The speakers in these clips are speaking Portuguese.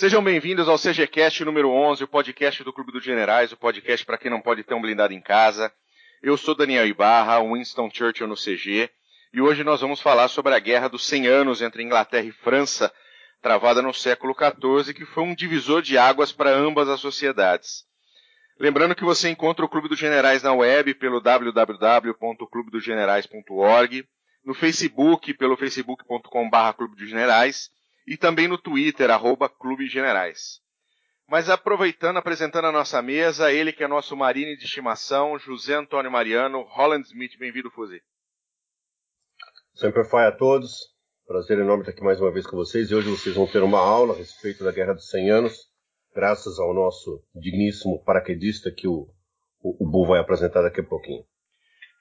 Sejam bem-vindos ao CGCast número 11, o podcast do Clube dos Generais, o podcast para quem não pode ter um blindado em casa. Eu sou Daniel Ibarra, Winston Churchill no CG, e hoje nós vamos falar sobre a Guerra dos 100 Anos entre Inglaterra e França, travada no século XIV, que foi um divisor de águas para ambas as sociedades. Lembrando que você encontra o Clube dos Generais na web pelo www.clubedosgenerais.org, no Facebook pelo facebook.com.br Clube dos Generais e também no Twitter, arroba Clube Generais. Mas aproveitando, apresentando a nossa mesa, ele que é nosso marine de estimação, José Antônio Mariano, Holland Smith, bem-vindo, Fuzi. Sempre foi a todos. Prazer enorme estar aqui mais uma vez com vocês. E hoje vocês vão ter uma aula a respeito da Guerra dos 100 Anos, graças ao nosso digníssimo paraquedista que o, o, o Bu vai apresentar daqui a pouquinho.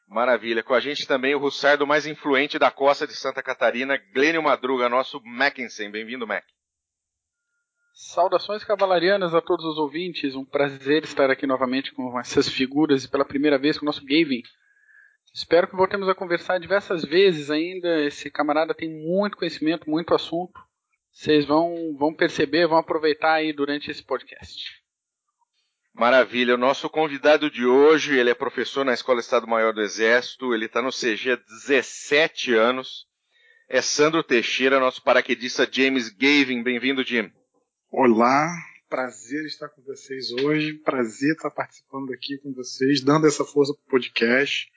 Maravilha. Com a gente também o russardo mais influente da costa de Santa Catarina, Glênio Madruga, nosso Mackensen. Bem-vindo, Mac. Saudações cavalarianas a todos os ouvintes. Um prazer estar aqui novamente com essas figuras e pela primeira vez com o nosso Gavin. Espero que voltemos a conversar diversas vezes ainda. Esse camarada tem muito conhecimento, muito assunto. Vocês vão, vão perceber, vão aproveitar aí durante esse podcast. Maravilha. O nosso convidado de hoje, ele é professor na Escola Estado-Maior do Exército, ele está no CG há 17 anos. É Sandro Teixeira, nosso paraquedista James Gavin. Bem-vindo, Jim. Olá, prazer estar com vocês hoje. Prazer estar participando aqui com vocês, dando essa força para o podcast.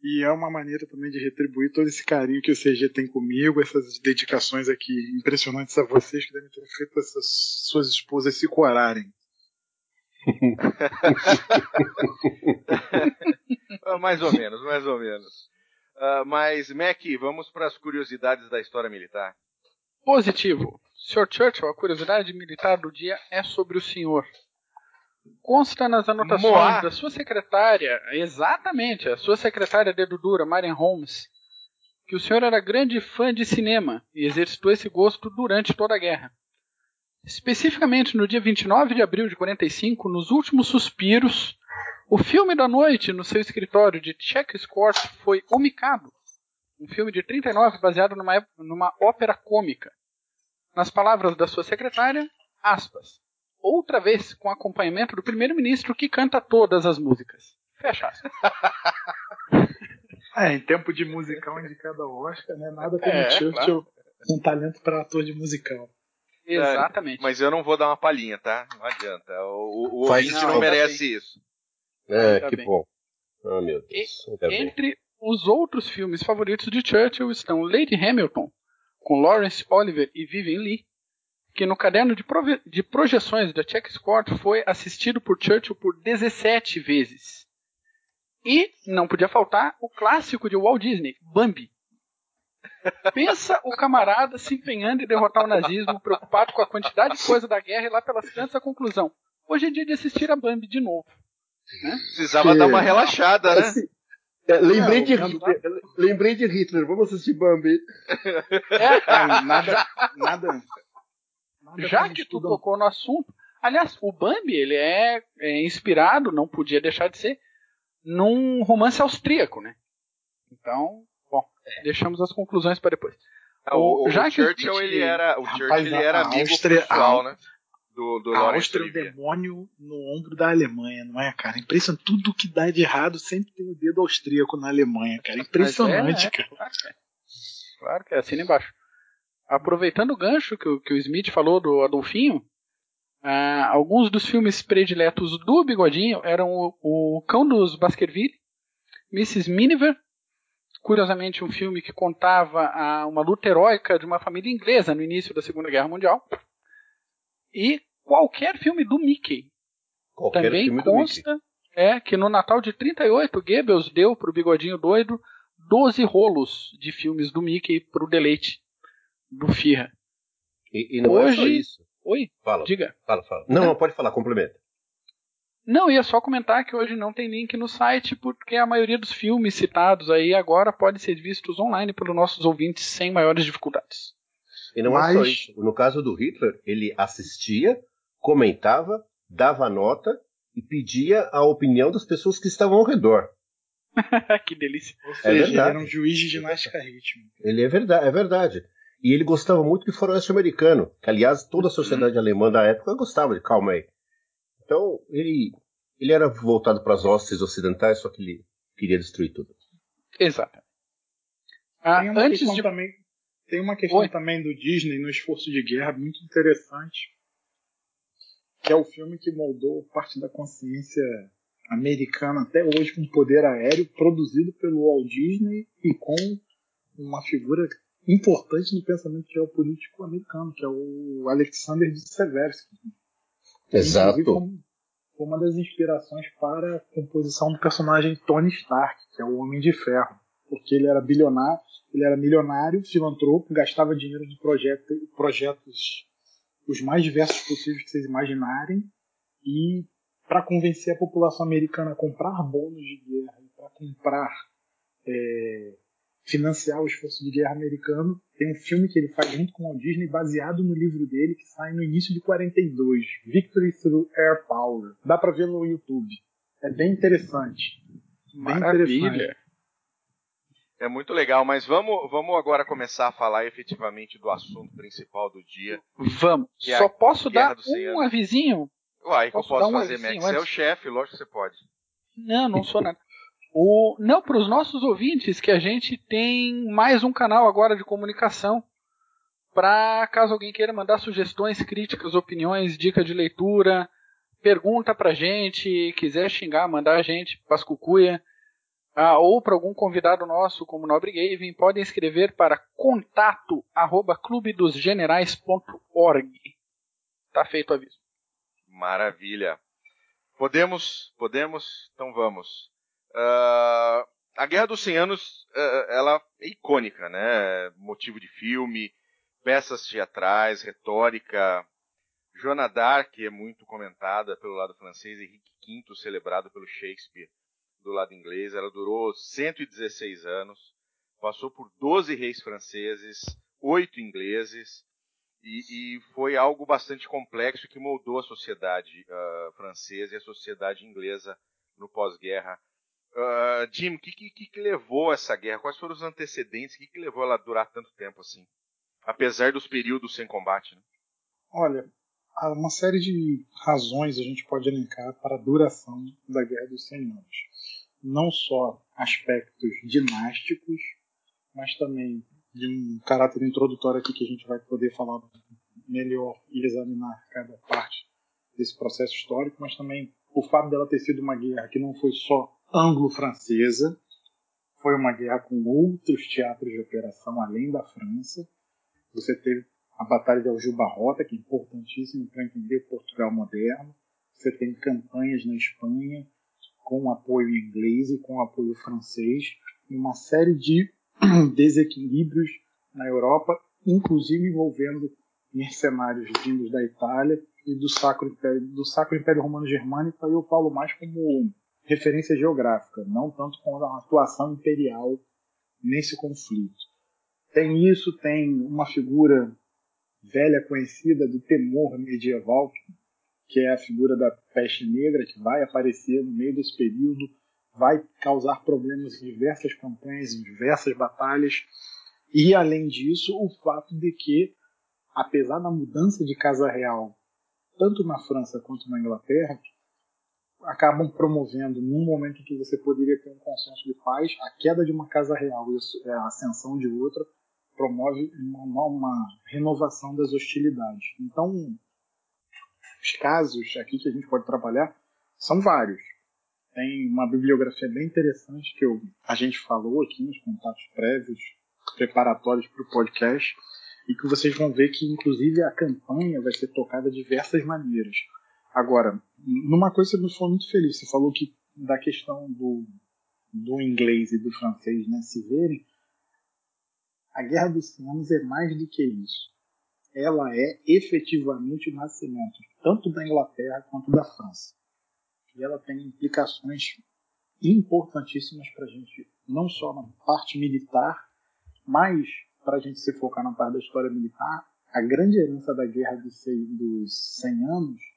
E é uma maneira também de retribuir todo esse carinho que o CG tem comigo, essas dedicações aqui impressionantes a vocês que devem ter feito essas suas esposas se corarem. mais ou menos, mais ou menos. Uh, mas, Mac, vamos para as curiosidades da história militar. Positivo. Sr. Churchill, a curiosidade militar do dia é sobre o senhor. Consta nas anotações Moá. da sua secretária, exatamente, a sua secretária de dura, Marian Holmes, que o senhor era grande fã de cinema e exercitou esse gosto durante toda a guerra. Especificamente no dia 29 de abril de 45, nos últimos suspiros, o filme da noite no seu escritório de Czech Court foi O Mikado, um filme de 39 baseado numa, numa ópera cômica. Nas palavras da sua secretária, aspas, outra vez com acompanhamento do primeiro-ministro que canta todas as músicas. Fecha aspas. É, em tempo de musical indicado ao Oscar, né? Nada como é, Churchill claro. um talento para ator de musical. Exatamente. Mas eu não vou dar uma palhinha, tá? Não adianta. O, o ouvinte não, não merece isso. É, tá que bem. bom. Oh, meu Deus. E, entre os outros filmes favoritos de Churchill estão Lady Hamilton, com Lawrence Oliver e Vivian Lee, que no caderno de, de projeções da Czech Court foi assistido por Churchill por 17 vezes. E não podia faltar o clássico de Walt Disney, Bambi, Pensa o camarada se empenhando em derrotar o nazismo, preocupado com a quantidade de coisa da guerra e lá pelas tantas a conclusão. Hoje é dia de assistir a Bambi de novo. Né? Precisava dar uma relaxada, né? Assim, é, lembrei, não, de Hitler, lembrei de Hitler, vamos assistir Bambi. É, nada, nada, nada. Já que tu tocou no assunto, aliás, o Bambi ele é, é inspirado, não podia deixar de ser, num romance austríaco, né? Então, é. deixamos as conclusões para depois. Ah, o, o, já o Churchill, que... ele era, o Rapaz, Churchill ele era amigo Áustria, pessoal, né? Do, do a Áustria é o demônio no ombro da Alemanha, não é, cara? Impressionante. Tudo que dá de errado sempre tem o dedo austríaco na Alemanha, cara. Impressionante, é, cara. Claro que, é. claro que é, assina embaixo. Aproveitando o gancho que o, que o Smith falou do Adolfinho, ah, alguns dos filmes prediletos do Bigodinho eram o, o Cão dos Baskerville, Mrs. Miniver curiosamente um filme que contava a, uma luta heróica de uma família inglesa no início da Segunda Guerra Mundial. E qualquer filme do Mickey. Qualquer Também consta é que no Natal de 38 Goebbels deu para o bigodinho doido 12 rolos de filmes do Mickey para o deleite do Firra. E, e não Hoje... é só isso. Oi? Fala. Diga. Fala, fala. Não, não, pode falar, complementa. Não, ia só comentar que hoje não tem link no site, porque a maioria dos filmes citados aí agora podem ser vistos online pelos nossos ouvintes sem maiores dificuldades. E não Mas... é só isso. No caso do Hitler, ele assistia, comentava, dava nota e pedia a opinião das pessoas que estavam ao redor. que delícia. Ou é seja, é ele era um juiz de ginástica rítmica. Ele é verdade, é verdade. E ele gostava muito de faroeste americano, que aliás toda a sociedade alemã da época gostava de Karl May. Então ele, ele era voltado para as hostes ocidentais, só que ele queria destruir tudo. Exato. Ah, tem uma antes questão de... também, tem uma questão Oi? também do Disney no esforço de guerra muito interessante, que é o filme que moldou parte da consciência americana até hoje com poder aéreo, produzido pelo Walt Disney e com uma figura importante no pensamento geopolítico americano, que é o Alexander de Seversky. Exato. Foi uma das inspirações para a composição do personagem Tony Stark, que é o Homem de Ferro, porque ele era bilionário, ele era milionário, filantropo, gastava dinheiro de projeto, projetos os mais diversos possíveis que vocês imaginarem e para convencer a população americana a comprar bônus de guerra para comprar é, financiar o esforço de guerra americano. Tem um filme que ele faz junto com o Disney, baseado no livro dele, que sai no início de 42, Victory Through Air Power. Dá para ver no YouTube. É bem interessante. Bem Maravilha. Interessante. É muito legal, mas vamos, vamos agora começar a falar efetivamente do assunto principal do dia. Vamos. É Só posso dar um avisinho? Uai, que eu posso fazer, Max? Você é o chefe, lógico que você pode. Não, não sou nada. O, não, para os nossos ouvintes, que a gente tem mais um canal agora de comunicação. Para caso alguém queira mandar sugestões, críticas, opiniões, dica de leitura, pergunta pra gente, quiser xingar, mandar a gente, Pascucuia, ah, ou para algum convidado nosso, como Nobre Gavin, podem escrever para contato arroba clubedosgenerais.org. Tá feito o aviso. Maravilha. Podemos, podemos, então vamos. Uh, a Guerra dos 100 Anos, uh, ela é icônica, né? Motivo de filme, peças teatrais, retórica. Joana d'Arc é muito comentada pelo lado francês, Henrique V celebrado pelo Shakespeare do lado inglês. Ela durou 116 anos, passou por 12 reis franceses, 8 ingleses, e, e foi algo bastante complexo que moldou a sociedade uh, francesa e a sociedade inglesa no pós-guerra Uh, Jim, o que, que, que, levou essa guerra? Quais foram os antecedentes? O que, que levou ela a durar tanto tempo assim? Apesar dos períodos sem combate, né? Olha, há uma série de razões a gente pode elencar para a duração da Guerra dos 100 Anos. Não só aspectos dinásticos, mas também de um caráter introdutório aqui que a gente vai poder falar melhor e examinar cada parte desse processo histórico, mas também o fato dela ter sido uma guerra que não foi só anglo-francesa. Foi uma guerra com outros teatros de operação além da França. Você teve a Batalha de Aljubarrota, que é importantíssima para entender Portugal moderno. Você tem campanhas na Espanha com apoio inglês e com apoio francês, e uma série de desequilíbrios na Europa, inclusive envolvendo mercenários vindos da Itália e do Sacro Império, do Sacro Império Romano Germânico, aí eu falo mais como referência geográfica, não tanto com a atuação imperial nesse conflito. Tem isso, tem uma figura velha conhecida do temor medieval, que é a figura da peste negra, que vai aparecer no meio desse período, vai causar problemas em diversas campanhas, em diversas batalhas. E, além disso, o fato de que, apesar da mudança de casa real, tanto na França quanto na Inglaterra, acabam promovendo, num momento em que você poderia ter um consenso de paz, a queda de uma casa real e a ascensão de outra promove uma, uma renovação das hostilidades. Então, os casos aqui que a gente pode trabalhar são vários. Tem uma bibliografia bem interessante que eu, a gente falou aqui nos contatos prévios, preparatórios para o podcast, e que vocês vão ver que, inclusive, a campanha vai ser tocada de diversas maneiras. Agora, numa coisa você nos foi muito feliz. Você falou que da questão do, do inglês e do francês né, se verem, a Guerra dos Anos é mais do que isso. Ela é efetivamente o nascimento tanto da Inglaterra quanto da França. E ela tem implicações importantíssimas para a gente, não só na parte militar, mas para a gente se focar na parte da história militar, a grande herança da Guerra dos 100 Anos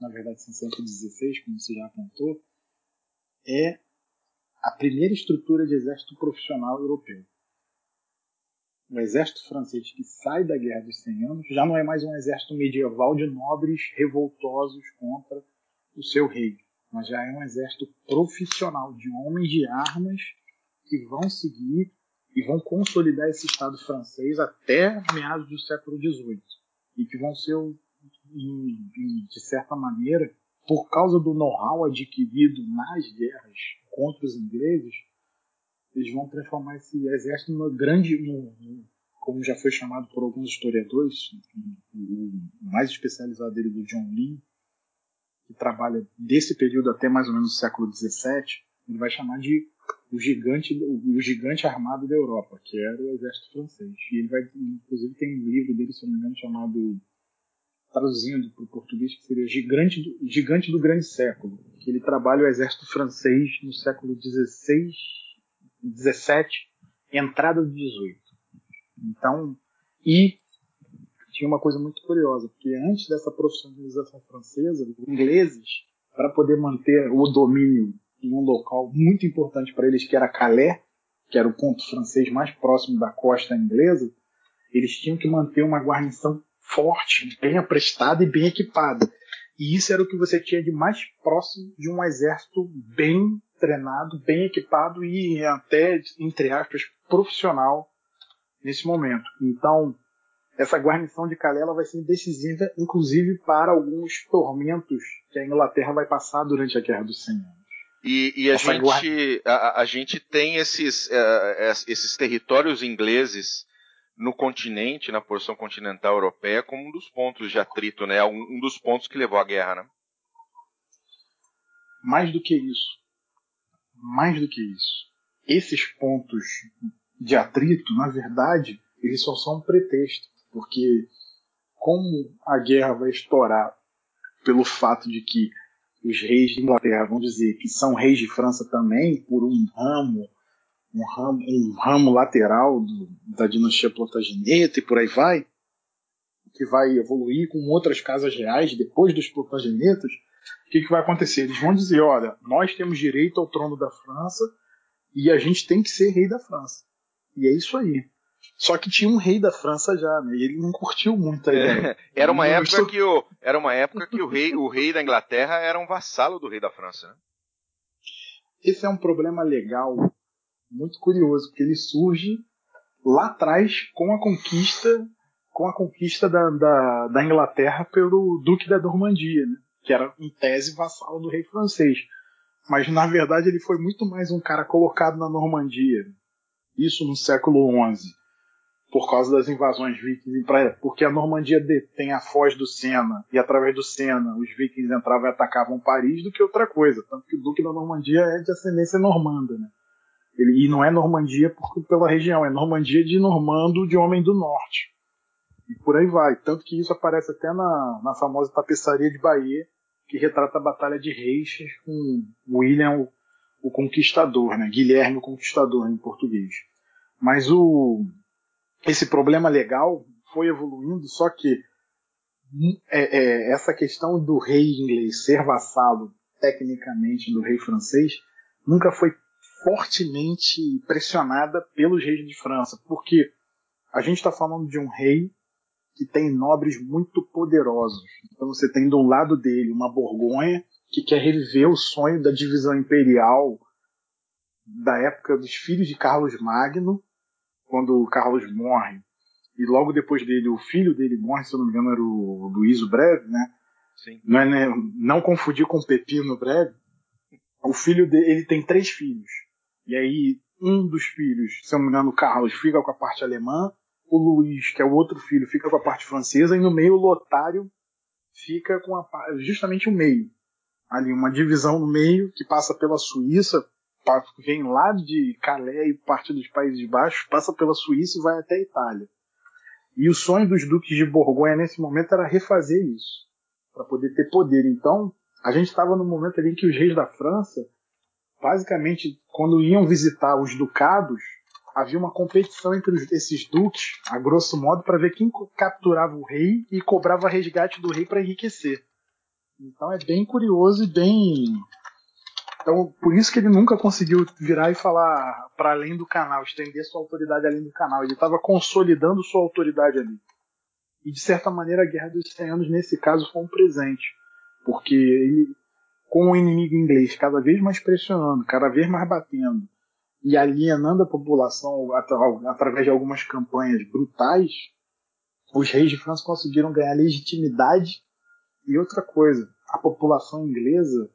na verdade são 116, como você já apontou, é a primeira estrutura de exército profissional europeu. o exército francês que sai da Guerra dos 100 Anos já não é mais um exército medieval de nobres revoltosos contra o seu rei, mas já é um exército profissional de homens de armas que vão seguir e vão consolidar esse Estado francês até meados do século XVIII e que vão ser, de certa maneira, por causa do know-how adquirido nas guerras contra os ingleses, eles vão transformar esse exército no grande, no, no, como já foi chamado por alguns historiadores, o mais especializado dele do John Lee, que trabalha desse período até mais ou menos o século XVII, ele vai chamar de o gigante, o gigante armado da Europa, que era o exército francês. E ele vai, inclusive, tem um livro dele, se não me engano, chamado traduzindo para o português, que seria Gigante do, Gigante do Grande Século, que ele trabalha o exército francês no século XVI, XVII, entrada do XVIII. Então, e tinha uma coisa muito curiosa, porque antes dessa profissionalização francesa, os ingleses, para poder manter o domínio em um local muito importante para eles, que era Calais, que era o ponto francês mais próximo da costa inglesa, eles tinham que manter uma guarnição forte, bem aprestada e bem equipada. E isso era o que você tinha de mais próximo de um exército bem treinado, bem equipado e até, entre aspas, profissional nesse momento. Então, essa guarnição de Calela vai ser decisiva, inclusive para alguns tormentos que a Inglaterra vai passar durante a Guerra dos 100 Anos. E, e a, gente, a, a, gente tem esses, uh, esses territórios ingleses no continente, na porção continental europeia, como um dos pontos de atrito, né? Um, dos pontos que levou à guerra, né? Mais do que isso. Mais do que isso. Esses pontos de atrito, na verdade, eles só são um pretexto, porque como a guerra vai estourar pelo fato de que os reis de Inglaterra vão dizer que são reis de França também, por um ramo um ramo, um ramo lateral do, da dinastia Plantageneta e por aí vai, que vai evoluir com outras casas reais depois dos Plantagenetas, o que, que vai acontecer? Eles vão dizer, olha, nós temos direito ao trono da França e a gente tem que ser rei da França. E é isso aí. Só que tinha um rei da França já, né? E ele não curtiu muito a ideia. É, era uma época que o era uma época que o rei, o rei da Inglaterra era um vassalo do rei da França, né? Esse é um problema legal muito curioso, porque ele surge lá atrás com a conquista com a conquista da, da, da Inglaterra pelo Duque da Normandia, né? que era em tese vassalo do rei francês. Mas na verdade ele foi muito mais um cara colocado na Normandia. Isso no século XI, por causa das invasões vikings, porque a Normandia tem a foz do Sena e através do Sena os vikings entravam e atacavam Paris do que outra coisa. Tanto que o Duque da Normandia é de ascendência normanda, né? Ele, e não é Normandia por, pela região, é Normandia de Normando de Homem do Norte. E por aí vai. Tanto que isso aparece até na, na famosa tapeçaria de Bahia, que retrata a Batalha de Reis com William o, o Conquistador, né? Guilherme o Conquistador em português. Mas o, esse problema legal foi evoluindo, só que é, é, essa questão do rei inglês ser vassalo tecnicamente do rei francês nunca foi fortemente pressionada pelos reis de França, porque a gente está falando de um rei que tem nobres muito poderosos. Então você tem do lado dele uma Borgonha que quer reviver o sonho da divisão imperial da época dos filhos de Carlos Magno, quando Carlos morre, e logo depois dele o filho dele morre, se eu não me engano era o Luíso Breve, né? Sim. Não, é, né? não confundir com Pepino Breve. O filho dele, ele tem três filhos. E aí, um dos filhos, se eu não me engano, o Carlos, fica com a parte alemã, o Luiz, que é o outro filho, fica com a parte francesa, e no meio o Lotário fica com a, justamente o meio. Ali, uma divisão no meio que passa pela Suíça, vem lá de Calais e parte dos Países Baixos, passa pela Suíça e vai até a Itália. E o sonho dos duques de Borgonha nesse momento era refazer isso, para poder ter poder. Então, a gente estava no momento ali em que os reis da França basicamente, quando iam visitar os ducados, havia uma competição entre esses duques, a grosso modo, para ver quem capturava o rei e cobrava resgate do rei para enriquecer. Então é bem curioso e bem Então, por isso que ele nunca conseguiu virar e falar para além do canal, estender sua autoridade além do canal. Ele estava consolidando sua autoridade ali. E de certa maneira a Guerra dos 100 Anos nesse caso foi um presente, porque ele, com o inimigo inglês cada vez mais pressionando, cada vez mais batendo e alienando a população através de algumas campanhas brutais, os reis de França conseguiram ganhar legitimidade e outra coisa, a população inglesa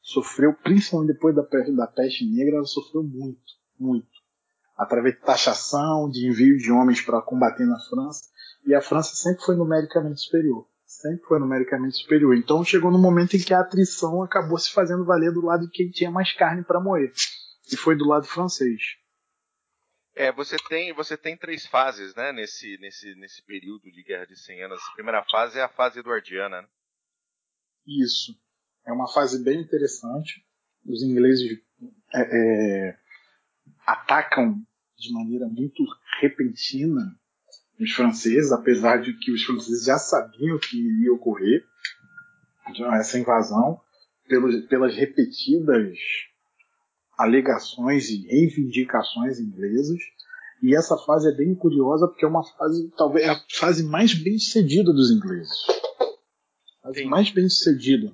sofreu, principalmente depois da peste, da peste negra, ela sofreu muito, muito. Através de taxação, de envio de homens para combater na França, e a França sempre foi numericamente superior. Sempre foi numericamente superior. Então chegou no momento em que a atrição acabou se fazendo valer do lado de quem tinha mais carne para moer. E foi do lado francês. É, você tem, você tem três fases, né, nesse, nesse, nesse período de Guerra de 100 Anos. A primeira fase é a fase eduardiana, né? Isso. É uma fase bem interessante. Os ingleses é, é, atacam de maneira muito repentina os franceses, apesar de que os franceses já sabiam que iria ocorrer essa invasão, pelos, pelas repetidas alegações e reivindicações inglesas. E essa fase é bem curiosa porque é uma fase, talvez, é a fase mais bem sucedida dos ingleses. A fase Sim. mais bem sucedida.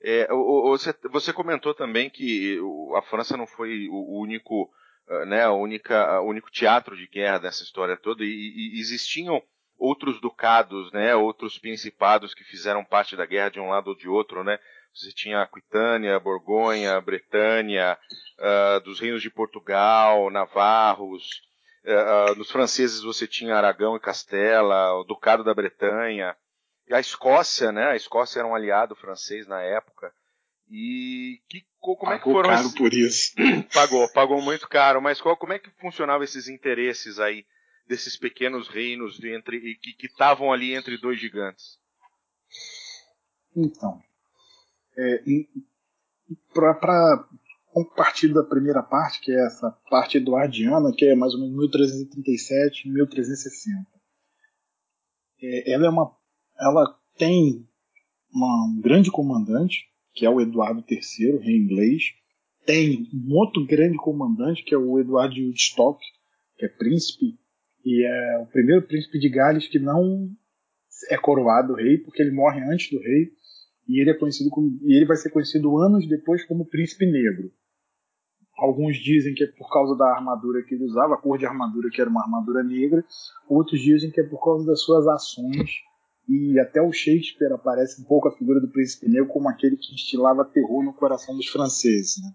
É, você, você comentou também que a França não foi o único, né, a única, o único teatro de guerra dessa história toda, e, e existiam outros ducados, né, outros principados que fizeram parte da guerra de um lado ou de outro, né? Você tinha Aquitânia, Borgonha, Bretanha, uh, dos reinos de Portugal, Navarros. Uh, uh, nos franceses você tinha Aragão e Castela, o Ducado da Bretanha. A Escócia, né? A Escócia era um aliado francês na época. E que, como pagou é que foram caro por isso. pagou, pagou muito caro. Mas qual, como é que funcionavam esses interesses aí desses pequenos reinos de entre, que estavam ali entre dois gigantes? Então, é, para partir da primeira parte, que é essa parte eduardiana, que é mais ou menos 1337 1360. É, ela é uma ela tem uma, um grande comandante, que é o Eduardo III, rei inglês. Tem um outro grande comandante, que é o Eduardo de Woodstock, que é príncipe, e é o primeiro príncipe de Gales que não é coroado rei, porque ele morre antes do rei e ele é conhecido como, e ele vai ser conhecido anos depois como Príncipe Negro. Alguns dizem que é por causa da armadura que ele usava, a cor de armadura que era uma armadura negra. Outros dizem que é por causa das suas ações. E até o Shakespeare aparece um pouco a figura do Príncipe Negro como aquele que instilava terror no coração dos franceses. Né?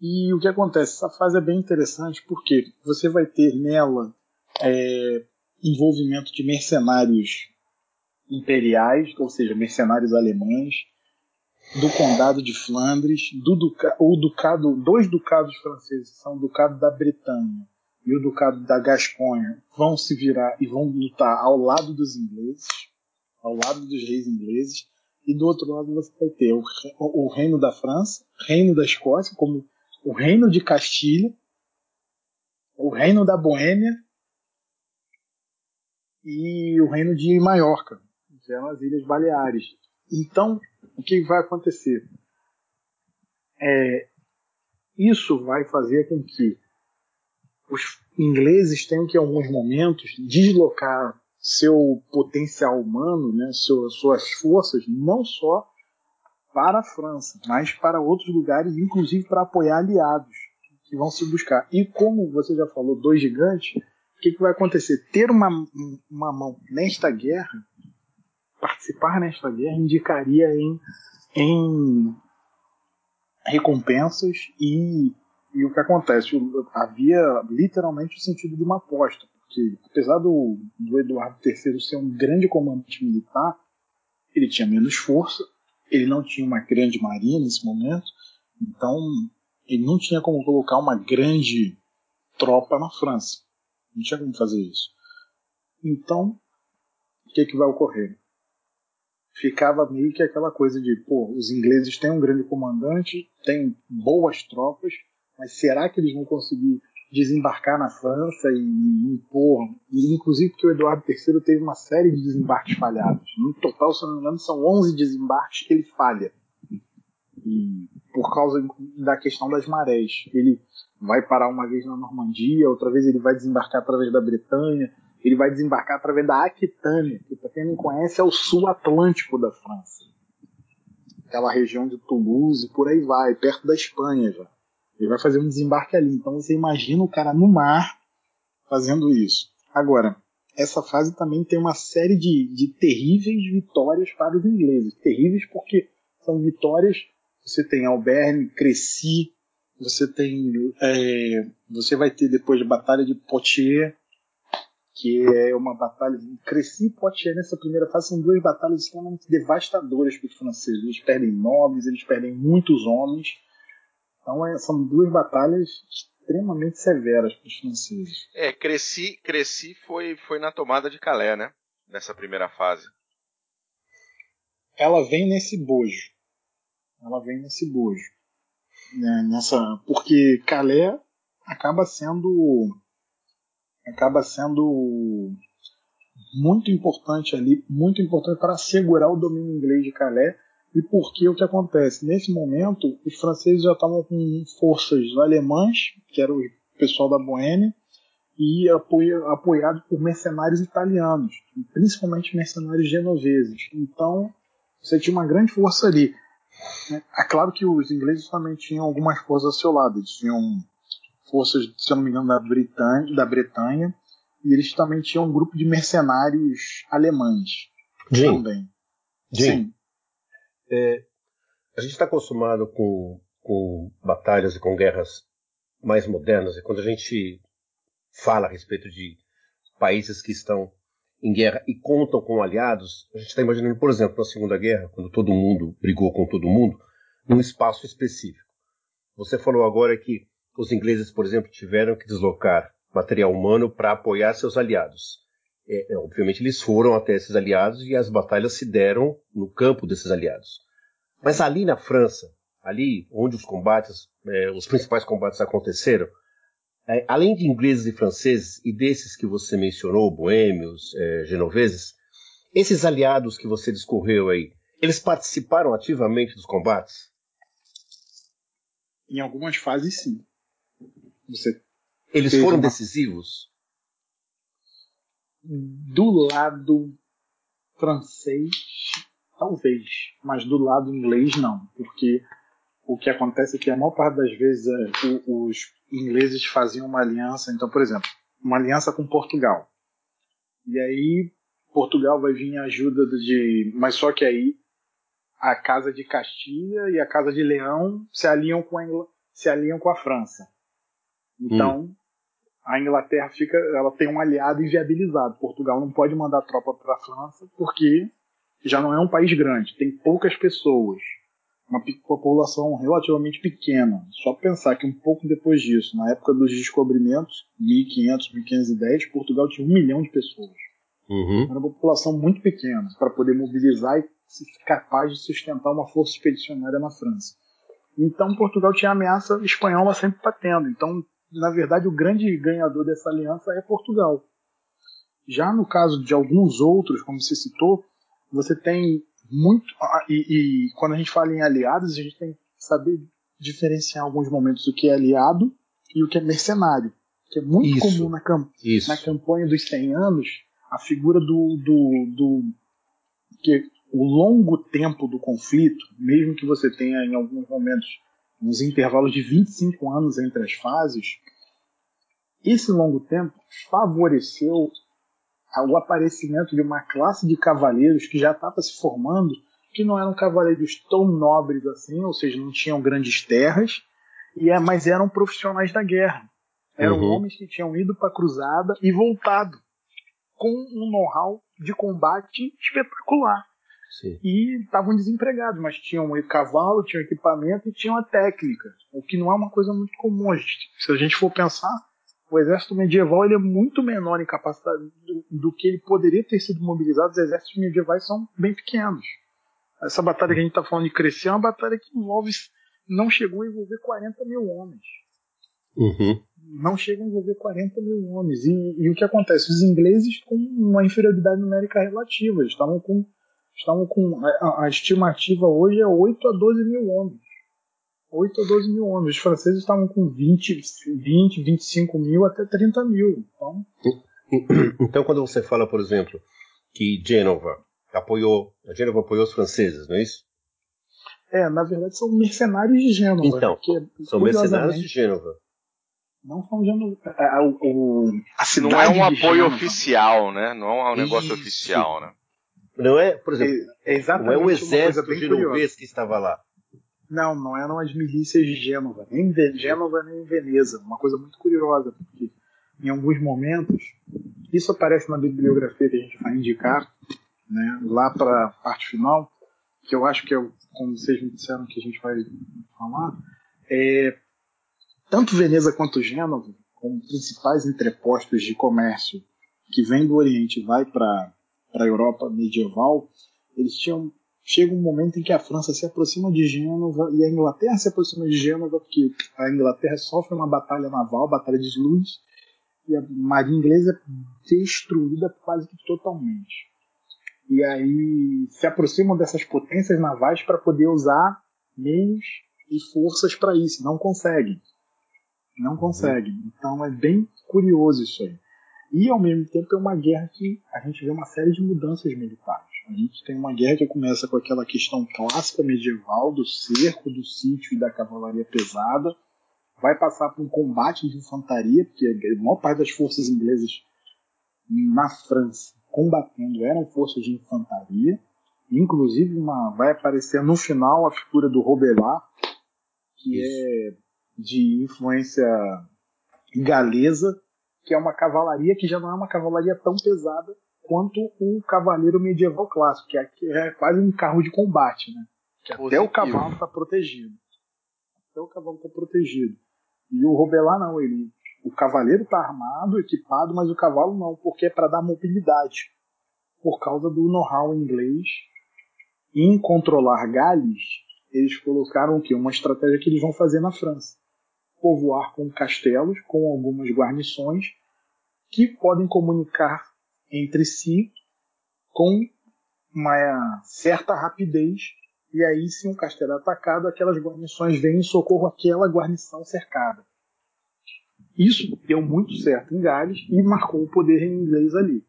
E o que acontece? Essa fase é bem interessante porque você vai ter nela é, envolvimento de mercenários imperiais, ou seja, mercenários alemães, do condado de Flandres, do duca, o ducado, dois ducados franceses, são o ducado da Bretanha e o ducado da Gasconha, vão se virar e vão lutar ao lado dos ingleses, ao lado dos reis ingleses, e do outro lado você vai ter o, o reino da França, reino da Escócia, como o reino de Castilha, o reino da Boêmia e o reino de Maiorca, que eram as Ilhas Baleares. Então, o que vai acontecer? É, isso vai fazer com que os ingleses tenham que, em alguns momentos, deslocar seu potencial humano, né, seu, suas forças, não só para a França, mas para outros lugares, inclusive para apoiar aliados que vão se buscar. E como você já falou, dois gigantes, o que, que vai acontecer? Ter uma, uma mão nesta guerra participar nesta guerra indicaria em, em recompensas e, e o que acontece? Havia literalmente o sentido de uma aposta, porque apesar do, do Eduardo III ser um grande comandante militar, ele tinha menos força, ele não tinha uma grande marinha nesse momento, então ele não tinha como colocar uma grande tropa na França. Não tinha como fazer isso. Então, o que, que vai ocorrer? ficava meio que aquela coisa de, pô, os ingleses têm um grande comandante, têm boas tropas, mas será que eles vão conseguir desembarcar na França e impor? E, inclusive porque o Eduardo III teve uma série de desembarques falhados. No total, se não me engano, são 11 desembarques que ele falha. E por causa da questão das marés. Ele vai parar uma vez na Normandia, outra vez ele vai desembarcar através da Bretanha, ele vai desembarcar através da Aquitânia, que para quem não conhece é o sul atlântico da França. Aquela região de Toulouse, por aí vai, perto da Espanha já. Ele vai fazer um desembarque ali. Então você imagina o cara no mar fazendo isso. Agora, essa fase também tem uma série de, de terríveis vitórias para os ingleses. Terríveis porque são vitórias. Você tem Alberni, Cresci, você tem. É, você vai ter depois a Batalha de Poitiers, que é uma batalha. Cresci e Poitiers nessa primeira fase são duas batalhas extremamente devastadoras para os franceses. Eles perdem nobres, eles perdem muitos homens. Então é, são duas batalhas extremamente severas para os franceses. É, Cresci, Cresci foi, foi na tomada de Calais, né? Nessa primeira fase. Ela vem nesse bojo. Ela vem nesse bojo. Né, nessa, porque Calais acaba sendo acaba sendo muito importante ali, muito importante para assegurar o domínio inglês de Calais. E porque o que acontece? Nesse momento, os franceses já estavam com forças alemãs, que era o pessoal da Boêmia, e apoiado por mercenários italianos, principalmente mercenários genoveses. Então, você tinha uma grande força ali. É claro que os ingleses também tinham algumas forças ao seu lado. Eles tinham forças, se eu não me engano, da Bretanha, da Bretanha e eles também tinham um grupo de mercenários alemães Jim, também. Jim, Sim. É, a gente está acostumado com, com batalhas e com guerras mais modernas, e quando a gente fala a respeito de países que estão em guerra e contam com aliados, a gente está imaginando, por exemplo, na Segunda Guerra, quando todo mundo brigou com todo mundo, num espaço específico. Você falou agora que os ingleses, por exemplo, tiveram que deslocar material humano para apoiar seus aliados. É, obviamente, eles foram até esses aliados e as batalhas se deram no campo desses aliados. Mas ali na França, ali onde os combates, é, os principais combates aconteceram, é, além de ingleses e franceses e desses que você mencionou, boêmios, é, genoveses, esses aliados que você discorreu aí, eles participaram ativamente dos combates? Em algumas fases, sim. Você eles foram uma... decisivos? Do lado francês, talvez, mas do lado inglês, não, porque o que acontece é que a maior parte das vezes é, o, os ingleses faziam uma aliança, então, por exemplo, uma aliança com Portugal. E aí Portugal vai vir em ajuda de. Mas só que aí a Casa de Castilha e a Casa de Leão se alinham com a, se alinham com a França. Então, hum. A Inglaterra fica, ela tem um aliado inviabilizado. Portugal não pode mandar tropa para a França porque já não é um país grande, tem poucas pessoas uma população relativamente pequena. Só pensar que um pouco depois disso, na época dos descobrimentos, 1500, 1510, Portugal tinha um milhão de pessoas. Uhum. Era uma população muito pequena para poder mobilizar e ser capaz de sustentar uma força expedicionária na França. Então Portugal tinha ameaça espanhola sempre batendo. Então, na verdade, o grande ganhador dessa aliança é Portugal. Já no caso de alguns outros, como você citou, você tem muito. E, e, quando a gente fala em aliados, a gente tem que saber diferenciar alguns momentos o que é aliado e o que é mercenário. Que é muito isso, comum na, camp isso. na campanha dos 100 anos a figura do, do, do. que o longo tempo do conflito, mesmo que você tenha em alguns momentos uns intervalos de 25 anos entre as fases, esse longo tempo favoreceu o aparecimento de uma classe de cavaleiros que já estava se formando, que não eram cavaleiros tão nobres assim, ou seja, não tinham grandes terras, e é, mas eram profissionais da guerra. Eram uhum. homens que tinham ido para a cruzada e voltado com um know-how de combate espetacular. Sim. E estavam desempregados, mas tinham o cavalo, tinham equipamento e tinham a técnica, o que não é uma coisa muito comum. Se a gente for pensar, o exército medieval ele é muito menor em capacidade do, do, que ele poderia ter sido mobilizado. Os exércitos medievais são bem pequenos. Essa batalha que a gente está falando de crescer é uma batalha que envolve, não chegou a envolver 40 mil homens. Uhum. Não chega a envolver 40 mil homens. E, e, o que acontece? Os ingleses com uma inferioridade numérica relativa. Eles estavam com, estavam com a, a estimativa hoje é 8 a 12 mil homens. 8 a 12 mil homens. Os franceses estavam com 20, 20, 25 mil até 30 mil. Então, então quando você fala, por exemplo, que Gênova apoiou, a Gênova apoiou os franceses, não é isso? É, na verdade são mercenários de Gênova. Então, são mercenários de Gênova. Não são Gênova. A, a, a cidade não é um apoio Gênova. oficial, né? Não é um negócio Isso. oficial, né? Não é, por exemplo, É, não é o exército genovês que estava lá. Não, não eram as milícias de Gênova, nem Ve- Gênova nem Veneza. Uma coisa muito curiosa, porque em alguns momentos, isso aparece na bibliografia que a gente vai indicar, né, lá para a parte final, que eu acho que é, como vocês me disseram que a gente vai falar, é, tanto Veneza quanto Gênova, como principais entrepostos de comércio que vem do Oriente e vai para a Europa medieval, eles tinham chega um momento em que a França se aproxima de Gênova e a Inglaterra se aproxima de Gênova, porque a Inglaterra sofre uma batalha naval, a Batalha de Sluys, e a marinha inglesa é destruída quase que totalmente. E aí se aproximam dessas potências navais para poder usar meios e forças para isso. Não conseguem. Não conseguem. Então é bem curioso isso aí. E ao mesmo tempo é uma guerra que a gente vê uma série de mudanças militares. A gente tem uma guerra que começa com aquela questão clássica medieval do cerco, do sítio e da cavalaria pesada. Vai passar por um combate de infantaria, porque a maior parte das forças inglesas na França combatendo eram forças de infantaria. Inclusive uma, vai aparecer no final a figura do Robelard, que é de influência galesa, que é uma cavalaria que já não é uma cavalaria tão pesada quanto o cavaleiro medieval clássico, que é, que é quase um carro de combate, né? Que até Positivo. o cavalo está protegido. Até o cavalo está protegido. E o Robelar não, ele, o cavaleiro está armado, equipado, mas o cavalo não, porque é para dar mobilidade, por causa do know-how inglês em controlar Gales. Eles colocaram o quê? Uma estratégia que eles vão fazer na França povoar com castelos, com algumas guarnições, que podem comunicar entre si com uma certa rapidez. E aí, se um castelo é atacado, aquelas guarnições vêm em socorro àquela guarnição cercada. Isso deu muito certo em Gales e marcou o poder inglês ali.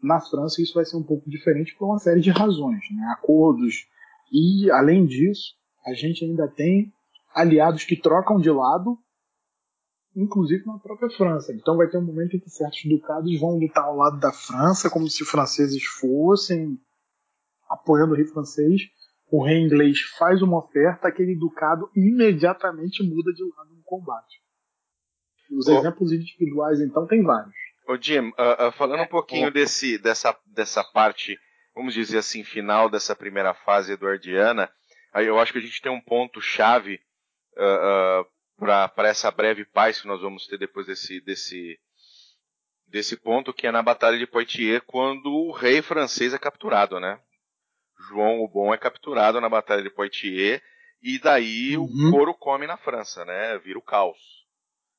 Na França, isso vai ser um pouco diferente por uma série de razões, né? acordos. E, além disso, a gente ainda tem aliados que trocam de lado, inclusive na própria França. Então vai ter um momento em que certos ducados vão lutar ao lado da França, como se franceses fossem, apoiando o rei francês. O rei inglês faz uma oferta, aquele ducado imediatamente muda de lado no combate. Os Oh. exemplos individuais, então, tem vários. Ô Jim, ah, ah, falando um pouquinho desse, dessa, dessa parte, vamos dizer assim, final dessa primeira fase eduardiana, aí eu acho que a gente tem um ponto chave para essa breve paz que nós vamos ter depois desse, desse, desse ponto, que é na Batalha de Poitiers, quando o rei francês é capturado, né? João o Bom é capturado na Batalha de Poitiers, e daí Uhum. o couro come na França, né? Vira o caos.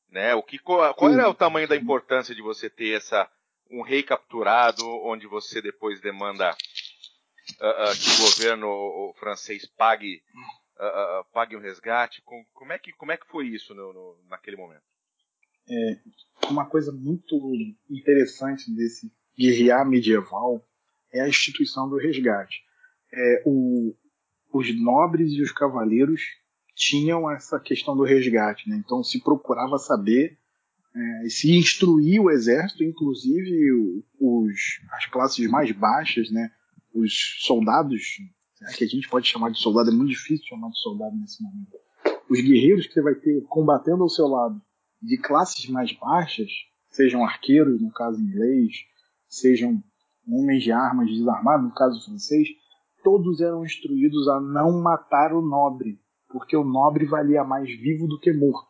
Né? O que, qual, qual era o tamanho da importância de você ter essa, um rei capturado, onde você depois demanda ah, ah, que o governo francês pague, ah, ah, pague um resgate? Com- como, é que, como é que foi isso no, no- naquele momento? uma coisa muito interessante desse guerrear medieval é a instituição do resgate. É, o- os nobres e os cavaleiros tinham essa questão do resgate, né? então se procurava saber é, se instruir o exército, inclusive o- os, as classes mais baixas, né? os soldados, né, que a gente pode chamar de soldado, é muito difícil chamar de soldado nesse momento. Os guerreiros que você vai ter combatendo ao seu lado de classes mais baixas, sejam arqueiros, no caso inglês, sejam homens de armas desarmados, no caso francês, todos eram instruídos a não matar o nobre, porque o nobre valia mais vivo do que morto.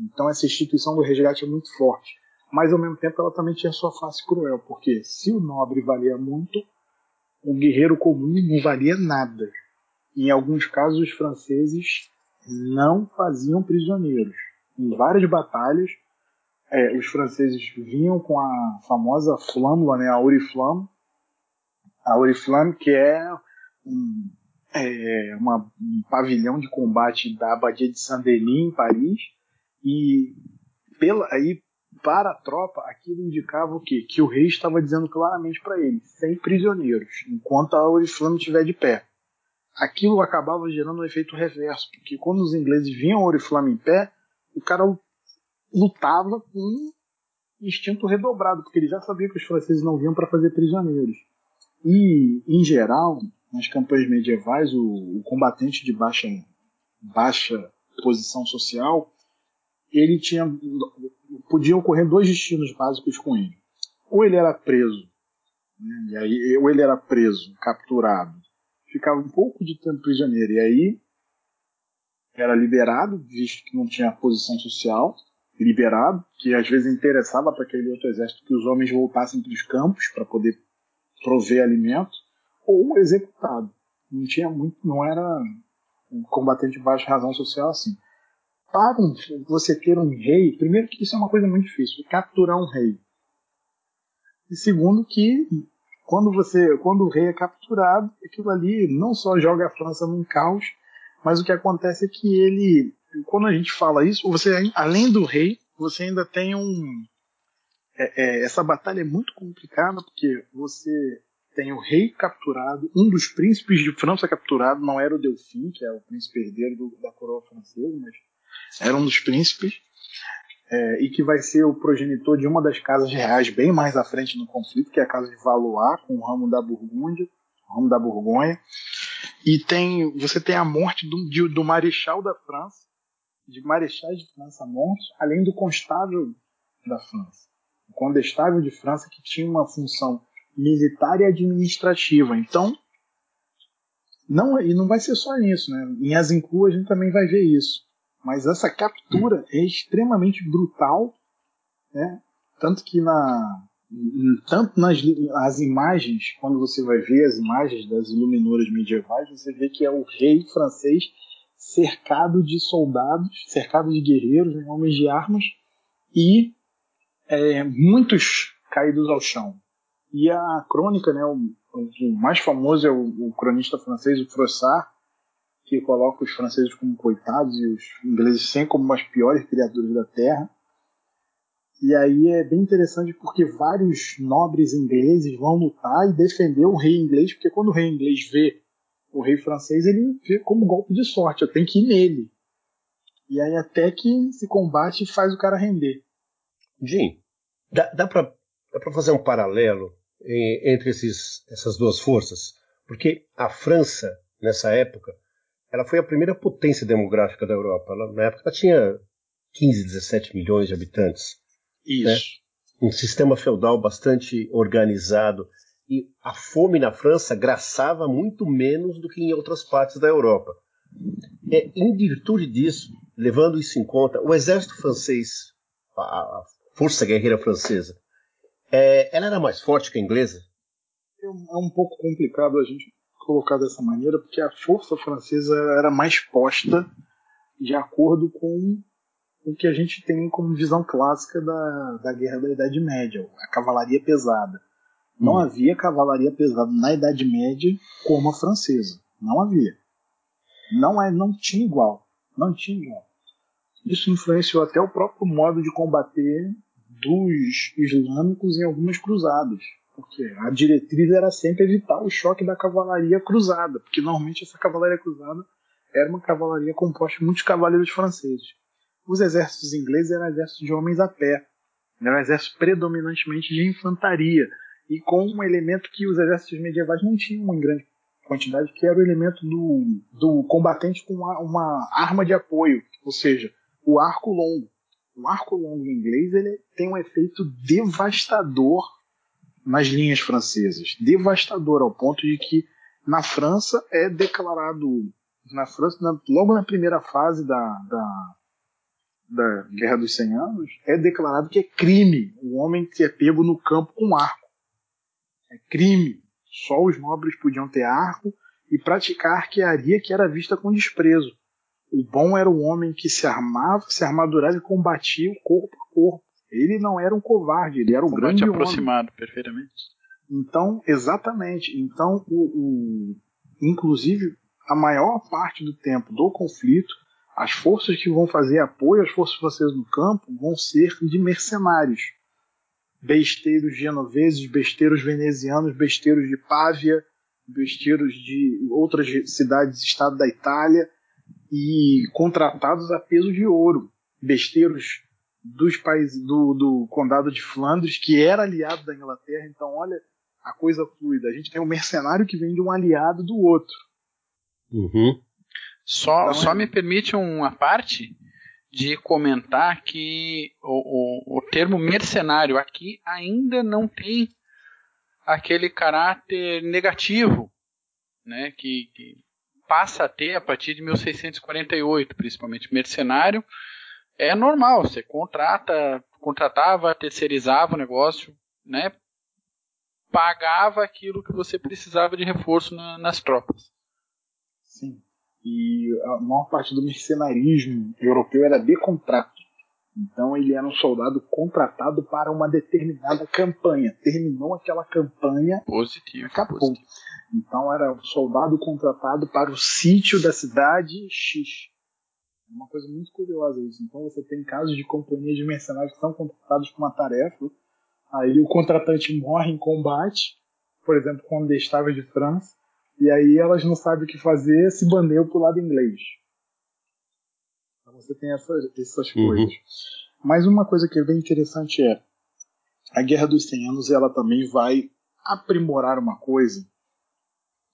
Então essa instituição do resgate é muito forte. Mas ao mesmo tempo ela também tinha sua face cruel, porque se o nobre valia muito, o guerreiro comum não valia nada. Em alguns casos os franceses não faziam prisioneiros. Em várias batalhas, é, os franceses vinham com a famosa flâmula, né, a oriflamme, a oriflamme que é um, é, uma, um pavilhão de combate da abadia de Saint-Denis em Paris. E pela aí para a tropa aquilo indicava o quê? Que o rei estava dizendo claramente para ele, sem prisioneiros, enquanto a Oriflame estiver de pé. Aquilo acabava gerando um efeito reverso, porque quando os ingleses viam a Oriflame em pé, o cara lutava com instinto redobrado, porque ele já sabia que os franceses não vinham para fazer prisioneiros. E, em geral, nas campanhas medievais, o, o combatente de baixa, baixa posição social, ele tinha podiam ocorrer dois destinos básicos com ele. Ou ele era preso, né, e aí, ou ele era preso, capturado, ficava um pouco de tempo prisioneiro, e aí era liberado, visto que não tinha posição social, liberado, que às vezes interessava para aquele outro exército que os homens voltassem para os campos para poder prover alimento, ou executado. Não tinha muito, não era um combatente de baixa razão social assim. Para você ter um rei, primeiro que isso é uma coisa muito difícil, capturar um rei. E segundo que quando você, quando o rei é capturado, aquilo ali não só joga a França num caos, mas o que acontece é que ele, quando a gente fala isso, você além do rei, você ainda tem um é, é, essa batalha é muito complicada porque você tem o rei capturado, um dos príncipes de França capturado, não era o Delfim, que é o príncipe herdeiro do, da coroa francesa, mas era um dos príncipes, é, e que vai ser o progenitor de uma das casas reais bem mais à frente no conflito, que é a casa de Valois, com o ramo da Burgúndia, ramo da Borgonha. E tem, você tem a morte do, de, do marechal da França, de marechais de França mortos, além do constável da França. O condestável de França que tinha uma função militar e administrativa. Então, não, e não vai ser só nisso, né? Em Azincourt a gente também vai ver isso. Mas essa captura é extremamente brutal, né? Tanto que na tanto nas as imagens, quando você vai ver as imagens das iluminadoras medievais, você vê que é o rei francês cercado de soldados, cercado de guerreiros, né, homens de armas e é, muitos caídos ao chão. E a crônica, né, o, o mais famoso é o, o, cronista francês, o Froissart, que coloca os franceses como coitados e os ingleses sempre como as piores criaturas da Terra. E aí é bem interessante porque vários nobres ingleses vão lutar e defender o rei inglês, porque quando o rei inglês vê o rei francês, ele vê como golpe de sorte, eu tenho que ir nele. E aí até que se combate faz o cara render. Jim, dá, dá para dá pra fazer um paralelo entre esses, essas duas forças, porque a França, nessa época, ela foi a primeira potência demográfica da Europa. Ela, na época ela tinha 15, 17 milhões de habitantes. Isso. Né? Um sistema feudal bastante organizado. E a fome na França graçava muito menos do que em outras partes da Europa. É, em virtude disso, levando isso em conta, o exército francês, a, força guerreira francesa, é, ela era mais forte que a inglesa? É um pouco complicado a gente colocar dessa maneira, porque a força francesa era mais posta de acordo com o que a gente tem como visão clássica da, da Guerra da Idade Média, a cavalaria pesada. Não hum. havia cavalaria pesada na Idade Média como a francesa. Não havia. Não, é, não tinha igual. Não tinha igual. Isso influenciou até o próprio modo de combater dos islâmicos em algumas cruzadas. Porque a diretriz era sempre evitar o choque da cavalaria cruzada, porque normalmente essa cavalaria cruzada era uma cavalaria composta de muitos cavaleiros franceses. Os exércitos ingleses eram exércitos de homens a pé, eram exércitos predominantemente de infantaria, e com um elemento que os exércitos medievais não tinham em grande quantidade, que era o elemento do, do combatente com uma, uma arma de apoio, ou seja, o arco longo. O arco longo inglês ele tem um efeito devastador nas linhas francesas. Devastador ao ponto de que na França é declarado na França na, logo na primeira fase da, da, da Guerra dos 100 Anos é declarado que é crime o homem que é pego no campo com arco. É crime. Só os nobres podiam ter arco e praticar arquearia que era vista com desprezo. O bom era o homem que se armava, se armadurava e combatia corpo a corpo. Ele não era um covarde, ele era um Combate grande aproximado, homem. perfeitamente. Então, exatamente. Então, o, o, inclusive, a maior parte do tempo do conflito, as forças que vão fazer apoio às forças francesas no campo vão ser de mercenários. Besteiros genoveses, besteiros venezianos, besteiros de Pávia, besteiros de outras cidades-estado da Itália e contratados a peso de ouro. Besteiros dos países do, do condado de Flandres, que era aliado da Inglaterra. Então, olha a coisa fluida. A gente tem um mercenário que vem de um aliado do outro. Uhum. Só, então, só é... me permite uma parte de comentar que o, o, o termo mercenário aqui ainda não tem aquele caráter negativo, né, que, que, passa a ter a partir de 1648, principalmente mercenário, é normal, você contrata, contratava, terceirizava o negócio, né, pagava aquilo que você precisava de reforço na, nas tropas. Sim. E a maior parte do mercenarismo europeu era de contrato. Então ele era um soldado contratado para uma determinada campanha. Terminou aquela campanha. Positivo. Acabou. Positivo. Então era um soldado contratado para o sítio da cidade X. É uma coisa muito curiosa isso. Então você tem casos de companhias de mercenários que são contratados para uma tarefa. Aí o contratante morre em combate, por exemplo, quando estava de França. E aí elas não sabem o que fazer, se bandeiam para o lado inglês você tem essas, essas uhum. coisas. Mas uma coisa que é bem interessante é a Guerra dos 100 Anos ela também vai aprimorar uma coisa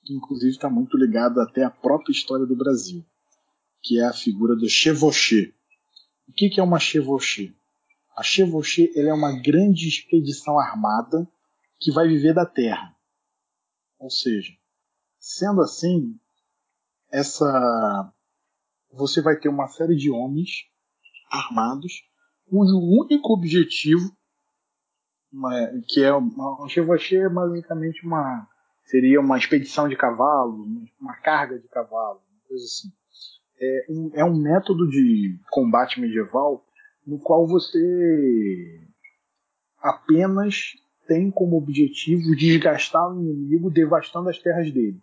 que inclusive está muito ligada até à própria história do Brasil, que é a figura do chevauché. O que, que é uma chevauché? A chevauché é uma grande expedição armada que vai viver da terra. Ou seja, sendo assim, essa você vai ter uma série de homens armados cujo único objetivo que é uma, um chevauché é basicamente uma seria uma expedição de cavalo, uma carga de cavalo, uma coisa assim. É um, é um método de combate medieval no qual você apenas tem como objetivo desgastar o inimigo devastando as terras dele.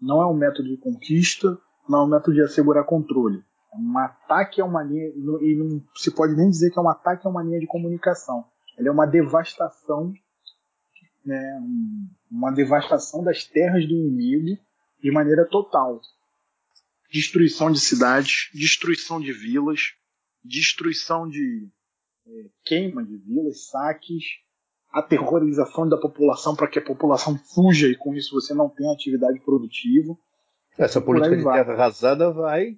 Não é um método de conquista, não é um método de assegurar controle. Um ataque é uma linha, e não se pode nem dizer que é um ataque é uma linha de comunicação. Ele é uma devastação, né, uma devastação das terras do inimigo de maneira total. Destruição de cidades, destruição de vilas, destruição de é, queima de vilas, saques, aterrorização da população para que a população fuja e com isso você não tenha atividade produtiva. Essa política de terra arrasada vai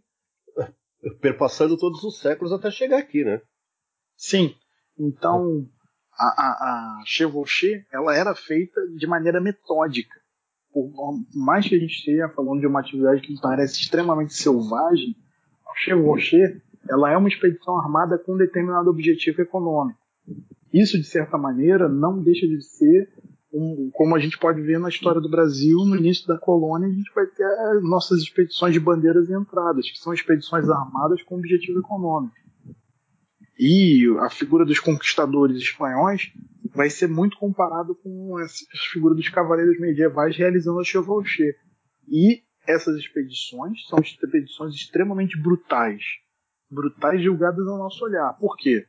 perpassando todos os séculos até chegar aqui, né? Sim. Então, a, a, a chevauché, ela era feita de maneira metódica. Por mais que a gente esteja falando de uma atividade que parece extremamente selvagem, a chevauché, ela é uma expedição armada com um determinado objetivo econômico. Isso, de certa maneira, não deixa de ser um, como a gente pode ver na história do Brasil, no início da colônia, a gente vai ter nossas expedições de bandeiras e entradas, que são expedições armadas com objetivo econômico. E a figura dos conquistadores espanhóis vai ser muito comparado com a figura dos cavaleiros medievais realizando a chevauché. E essas expedições são expedições extremamente brutais. Brutais julgadas ao nosso olhar. Por quê?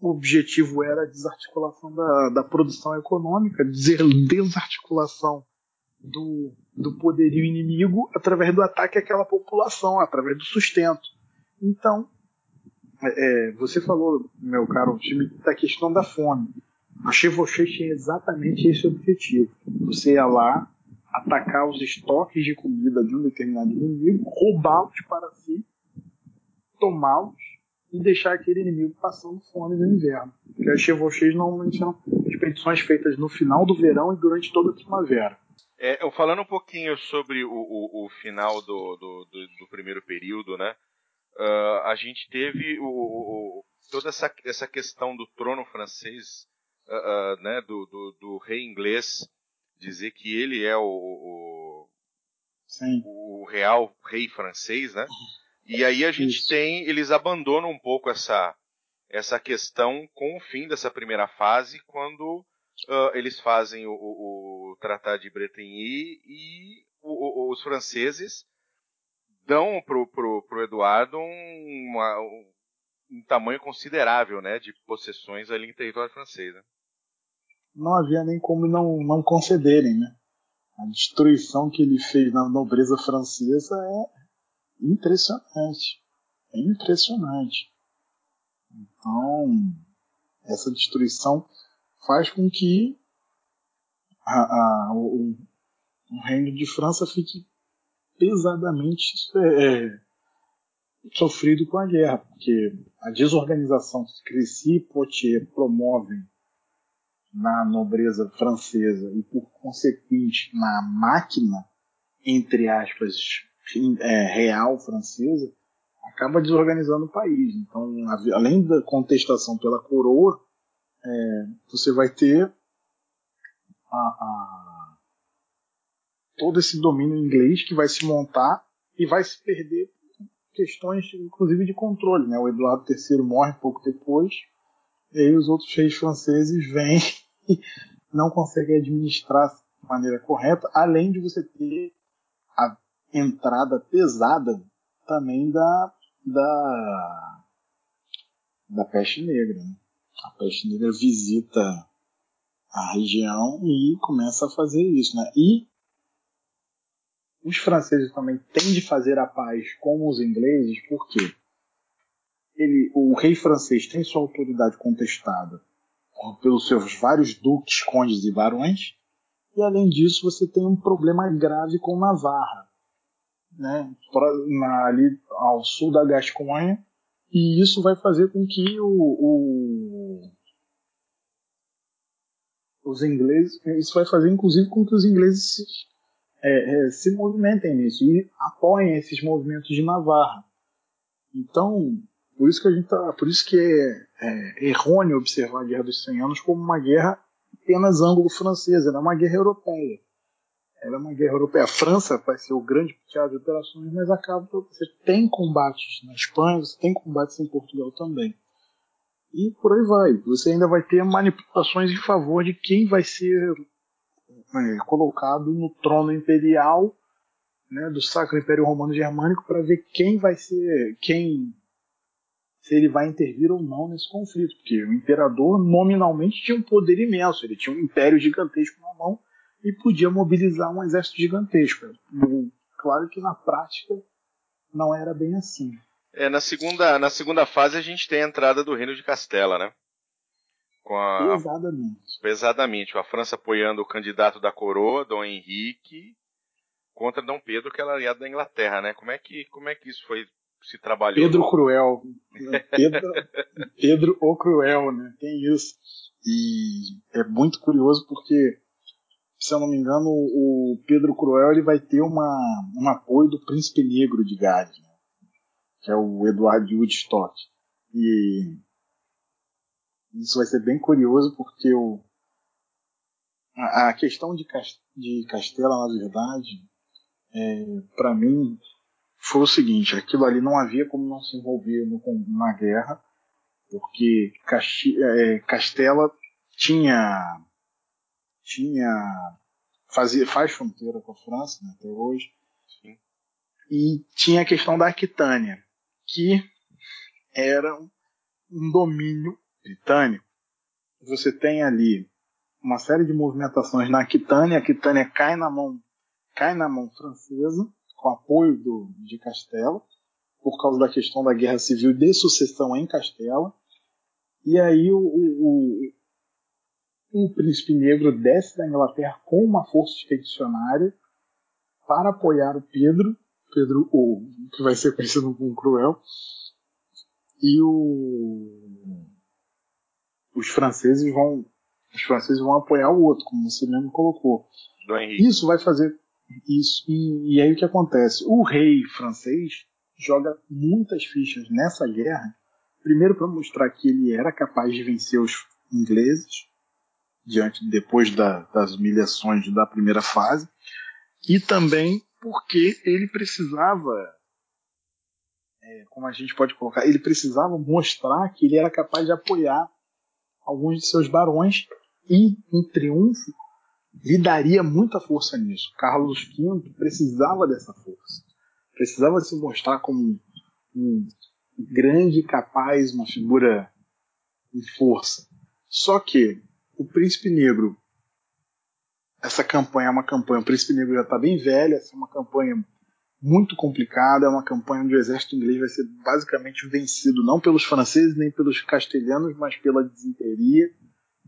o objetivo era a desarticulação da, da produção econômica, desarticulação do, do poderio inimigo através do ataque àquela população, através do sustento. Então, é, você falou, meu caro time, da questão da fome. A Chevauché tinha exatamente esse objetivo. Você ia lá, atacar os estoques de comida de um determinado inimigo, roubá-los para si, tomá-los e deixar aquele inimigo passando fome no inverno. Porque as chevauchés normalmente são expedições feitas no final do verão e durante toda a primavera. É, eu falando um pouquinho sobre o, o, o final do, do, do, do, primeiro período, né? Uh, a gente teve o, toda essa, essa questão do trono francês, uh, uh, né? Do, do, rei inglês dizer que ele é o, o, real rei francês, né? E aí a gente Isso. tem, eles abandonam um pouco essa, essa questão com o fim dessa primeira fase, quando uh, eles fazem o, o, o, Tratado de Bretigny e o, o, os franceses dão pro, pro, pro Eduardo um, uma, um, tamanho considerável né, de possessões ali em território francês. Né? Não havia nem como não, não concederem, né? A destruição que ele fez na nobreza francesa é impressionante. É impressionante. Então, essa destruição faz com que a, a, o, o, reino de França fique pesadamente é, é, sofrido com a guerra, porque a desorganização que Crécy e Poitiers promovem na nobreza francesa e, por consequente, na máquina, entre aspas, é, real francesa, acaba desorganizando o país. Então, além da contestação pela coroa, é, você vai ter a, a, todo esse domínio inglês que vai se montar e vai se perder questões, inclusive, de controle. Né? O Eduardo III morre pouco depois, e aí os outros reis franceses vêm e não conseguem administrar de maneira correta, além de você ter a entrada pesada também da, da, da peste negra. Né? A peste negra visita a região e começa a fazer isso. Né? E os franceses também têm de fazer a paz com os ingleses, porque ele, o rei francês tem sua autoridade contestada pelos seus vários duques, condes e barões, e além disso você tem um problema grave com Navarra, né, na, ali ao sul da Gasconha, e isso vai fazer com que o, o, os ingleses, isso vai fazer inclusive com que os ingleses se, é, é, se movimentem nisso e apoiem esses movimentos de Navarra. Então, por isso que a gente tá, por isso que é, é errôneo observar a Guerra dos 100 Anos como uma guerra apenas ângulo-francesa, ela é uma guerra europeia. Ela é uma guerra europeia. A França vai ser o grande teatro de operações, mas acaba você tem combates na Espanha, você tem combates em Portugal também. E por aí vai. Você ainda vai ter manipulações em favor de quem vai ser é, colocado no trono imperial né, do Sacro Império Romano Germânico para ver quem vai ser, quem se ele vai intervir ou não nesse conflito, porque o imperador nominalmente tinha um poder imenso, ele tinha um império gigantesco na mão e podia mobilizar um exército gigantesco. Claro que na prática não era bem assim. É, na segunda, na segunda fase a gente tem a entrada do reino de Castela, né? Com a, pesadamente. Pesadamente. A França apoiando o candidato da coroa, Dom Henrique, contra Dom Pedro, que era aliado da Inglaterra, né? Como é que, como é que isso foi se trabalhou. Pedro Cruel. Pedro, Pedro o Cruel, né? Tem isso. E é muito curioso porque, se eu não me engano, o Pedro Cruel ele vai ter uma, um apoio do príncipe negro de Gales, né? que é o Eduardo de Woodstock. E isso vai ser bem curioso porque o, a, a questão de, de Castela, na verdade, é, para mim, foi o seguinte: aquilo ali não havia como não se envolver no, na guerra, porque Casti é, Castela tinha tinha fazia faz fronteira com a França né, até hoje Sim. e tinha a questão da Aquitânia que era um domínio britânico você tem ali uma série de movimentações na Aquitânia a Aquitânia cai na mão cai na mão francesa com apoio do, de Castela, por causa da questão da guerra civil de sucessão em Castela. E aí o, o, o, o príncipe negro desce da Inglaterra com uma força expedicionária para apoiar o Pedro, Pedro o que vai ser conhecido como Cruel, e o, os franceses vão os franceses vão apoiar o outro, como você mesmo colocou. Isso vai fazer isso, e, e aí o que acontece? O rei francês joga muitas fichas nessa guerra, primeiro para mostrar que ele era capaz de vencer os ingleses, diante depois da, das humilhações da primeira fase, e também porque ele precisava, é, como a gente pode colocar, ele precisava mostrar que ele era capaz de apoiar alguns de seus barões e, em triunfo, lhe daria muita força nisso. Carlos V precisava dessa força. Precisava se mostrar como um grande, capaz, uma figura em força. Só que o Príncipe Negro, essa campanha é uma campanha, o Príncipe Negro já está bem velho, essa é uma campanha muito complicada, é uma campanha onde o exército inglês vai ser basicamente vencido não pelos franceses nem pelos castelhanos, mas pela desinteria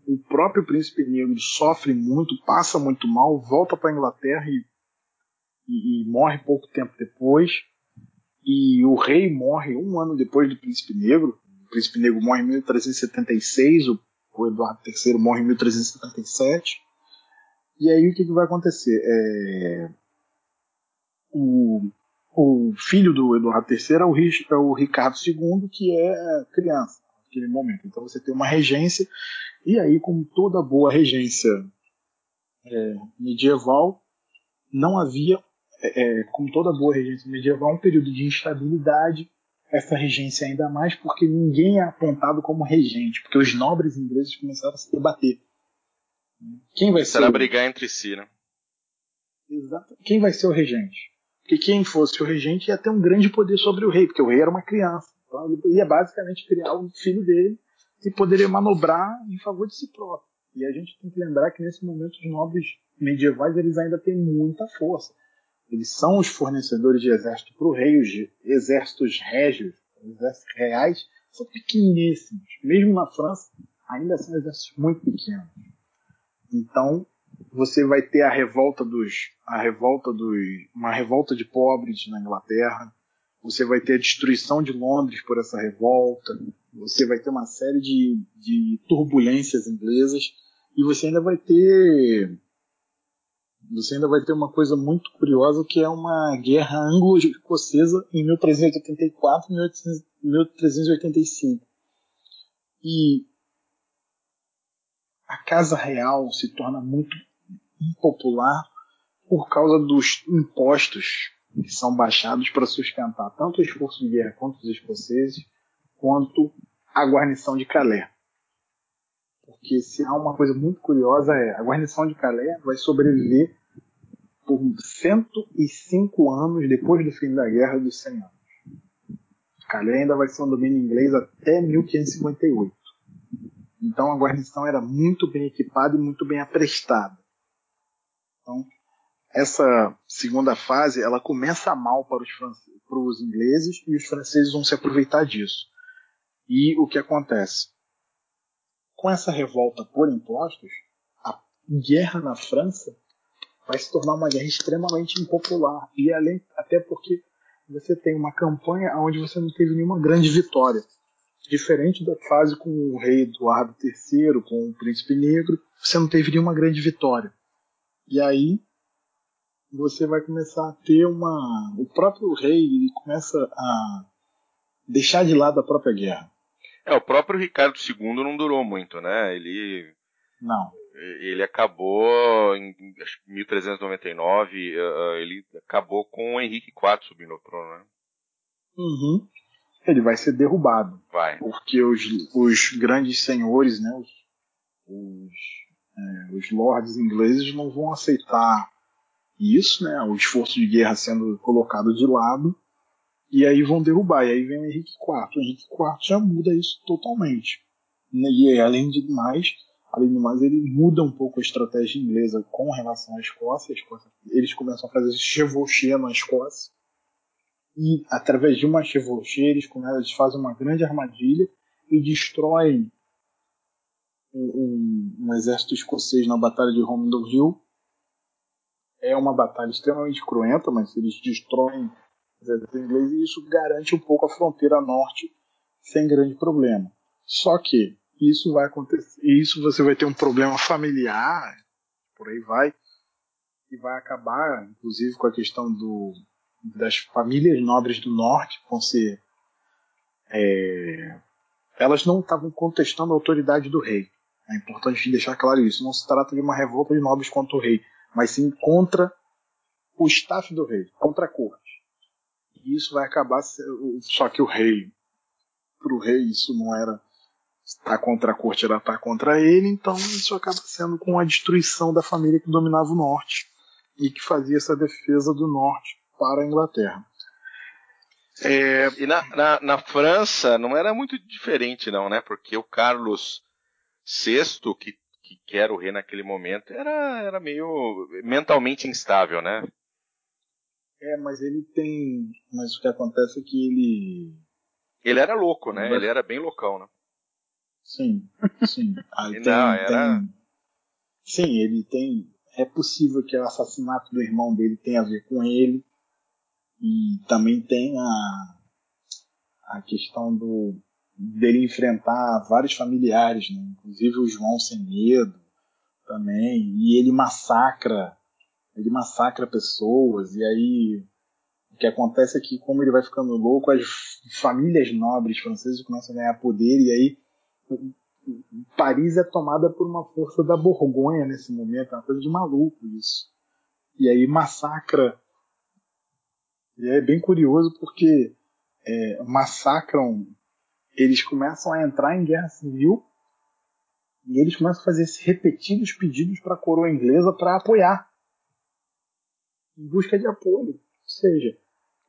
o próprio príncipe negro sofre muito, passa muito mal, volta para a Inglaterra e, e, e, morre pouco tempo depois. E o rei morre um ano depois do príncipe negro. O príncipe negro morre em 1376, o, Eduardo III morre em 1377. E aí o que, que vai acontecer? É, o, o filho do Eduardo III é o, é o Ricardo II, que é criança naquele momento. Então você tem uma regência e aí, como toda boa regência é, medieval, não havia, é, é, como toda boa regência medieval, um período de instabilidade. Essa regência ainda mais porque ninguém é apontado como regente, porque os nobres ingleses começaram a se debater. Quem vai Será ser? brigar entre si, né? Exato. Quem vai ser o regente? Porque quem fosse o regente ia ter um grande poder sobre o rei, porque o rei era uma criança. Então ele ia basicamente criar o filho dele e poderia manobrar em favor de si próprio. E a gente tem que lembrar que nesse momento os nobres medievais eles ainda têm muita força. Eles são os fornecedores de exército para o rei, os exércitos régios, os exércitos reais, são pequeníssimos. Mesmo na França, ainda são exércitos muito pequenos. Então, você vai ter a revolta dos, a revolta dos, uma revolta de pobres na Inglaterra, você vai ter a destruição de Londres por essa revolta, você vai ter uma série de, de turbulências inglesas. E você ainda vai ter você ainda vai ter uma coisa muito curiosa que é uma guerra anglo-escocesa em 1384 e 1385. E a Casa Real se torna muito impopular por causa dos impostos que são baixados para sustentar tanto o esforço de guerra contra os escoceses, quanto a guarnição de Calais. Porque se há uma coisa muito curiosa é a guarnição de Calais vai sobreviver por 105 anos depois do fim da Guerra dos 100 Anos. Calais ainda vai ser um domínio inglês até 1558. Então a guarnição era muito bem equipada e muito bem aprestada. Então, essa segunda fase ela começa mal para os, para os ingleses e os franceses vão se aproveitar disso. E o que acontece? Com essa revolta por impostos, a guerra na França vai se tornar uma guerra extremamente impopular e além até porque você tem uma campanha onde você não teve nenhuma grande vitória. Diferente da fase com o rei Eduardo III, com o príncipe negro, você não teve nenhuma grande vitória. E aí você vai começar a ter uma. O próprio rei ele começa a deixar de lado a própria guerra. É, o próprio Ricardo II não durou muito, né? Ele. Não. Ele acabou em 1399, uh, ele acabou com o Henrique IV subindo ao trono, né? Uhum. Ele vai ser derrubado. Vai. Porque os, os grandes senhores, né? Os, os, é, os lords ingleses não vão aceitar isso, né? O esforço de guerra sendo colocado de lado. E aí vão derrubar. E aí vem o Henrique IV. O Henrique IV já muda isso totalmente. E além de mais, além de mais, ele muda um pouco a estratégia inglesa com relação à Escócia. Escócia eles começam a fazer chevauchê na Escócia. E através de uma chevauchê, eles, eles fazem uma grande armadilha e destroem um, um, exército escocês na Batalha de Homingdon Hill é uma batalha extremamente cruenta, mas eles destroem o exército inglês e isso garante um pouco a fronteira norte sem grande problema. Só que isso vai acontecer, isso você vai ter um problema familiar, por aí vai, e vai acabar, inclusive, com a questão do, das famílias nobres do norte vão ser é, elas não estavam contestando a autoridade do rei. É importante deixar claro isso. Não se trata de uma revolta de nobres contra o rei mas sim contra o staff do rei, contra a corte. E isso vai acabar. Só que o rei, para o rei, isso não era está contra a corte, ela está contra ele, então isso acaba sendo com a destruição da família que dominava o norte e que fazia essa defesa do norte para a Inglaterra. É... E na, na, na, França não era muito diferente, não, né? Porque o Carlos VI, que, que, que era o rei naquele momento, era, era meio mentalmente instável, né? É, mas ele tem. Mas o que acontece é que ele. Ele era louco, né? Ele era bem loucão, né? Sim, sim. Aí tem, não, era... Tem... Sim, ele tem. É possível que o assassinato do irmão dele tenha a ver com ele. E também tem a, a questão do dele enfrentar vários familiares, né? inclusive o João sem medo também, e ele massacra, ele massacra pessoas, e aí o que acontece é que como ele vai ficando louco, as famílias nobres francesas começam a ganhar poder, e aí Paris é tomada por uma força da Borgonha nesse momento, é uma coisa de maluco isso. E aí massacra. E é bem curioso porque é, massacram, eles começam a entrar em guerra civil e eles começam a fazer repetidos pedidos para a coroa inglesa para apoiar, em busca de apoio. Ou seja,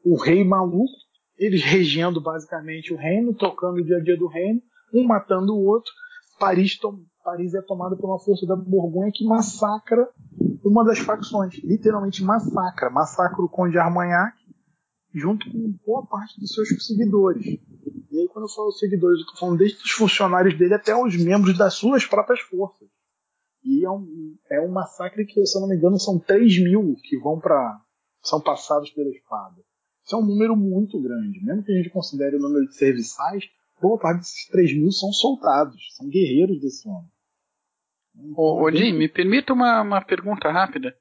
o rei maluco, eles regendo basicamente o reino, tocando o dia a dia do reino, um matando o outro. Paris, Paris é tomada por uma força da Borgonha que massacra uma das facções, literalmente massacra, massacra o conde Armagnac junto com boa parte dos seus seguidores. E aí, quando eu falo seguidores, eu estou falando desde os funcionários dele até os membros das suas próprias forças. E é um, é um massacre que, se eu não me engano, são 3 mil que vão para. são passados pela espada. Isso é um número muito grande. Mesmo que a gente considere o número de serviçais, boa parte desses 3 mil são soldados, são guerreiros desse homem. Ô, ô Jim, me permita uma, uma pergunta rápida.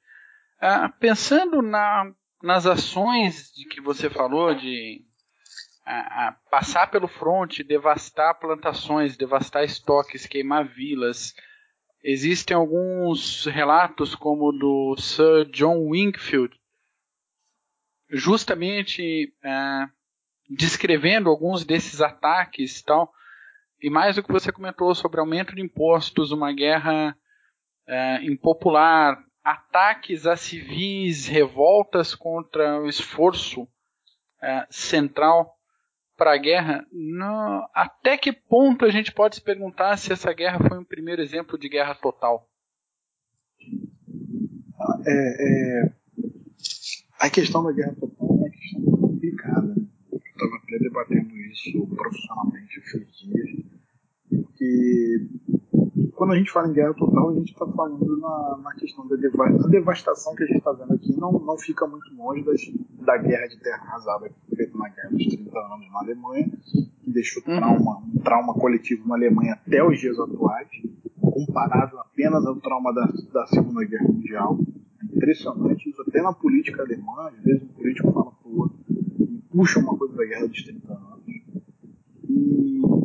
Ah, pensando na nas ações de que você falou de a, a passar pelo fronte, devastar plantações, devastar estoques, queimar vilas. Existem alguns relatos, como o do Sir John Wingfield, justamente é, descrevendo alguns desses ataques tal. E mais do que você comentou sobre aumento de impostos, uma guerra é, impopular, ataques a civis, revoltas contra o esforço é, central para a guerra, no, até que ponto a gente pode se perguntar se essa guerra foi um primeiro exemplo de guerra total? É, é, a questão da guerra total é uma questão complicada. Né? Eu estava até debatendo isso profissionalmente esses dias, porque quando a gente fala em guerra total, a gente está falando na, na, questão da deva devastação que a gente está vendo aqui. Não, não fica muito longe das, da guerra de terra arrasada que foi feita na guerra dos 30 anos na Alemanha, que deixou uhum. trauma, um trauma coletivo na Alemanha até os dias atuais, comparável apenas ao trauma da, da Segunda Guerra Mundial. É impressionante isso, até na política alemã, às vezes um político fala para o outro e puxa uma coisa da guerra dos 30 anos. E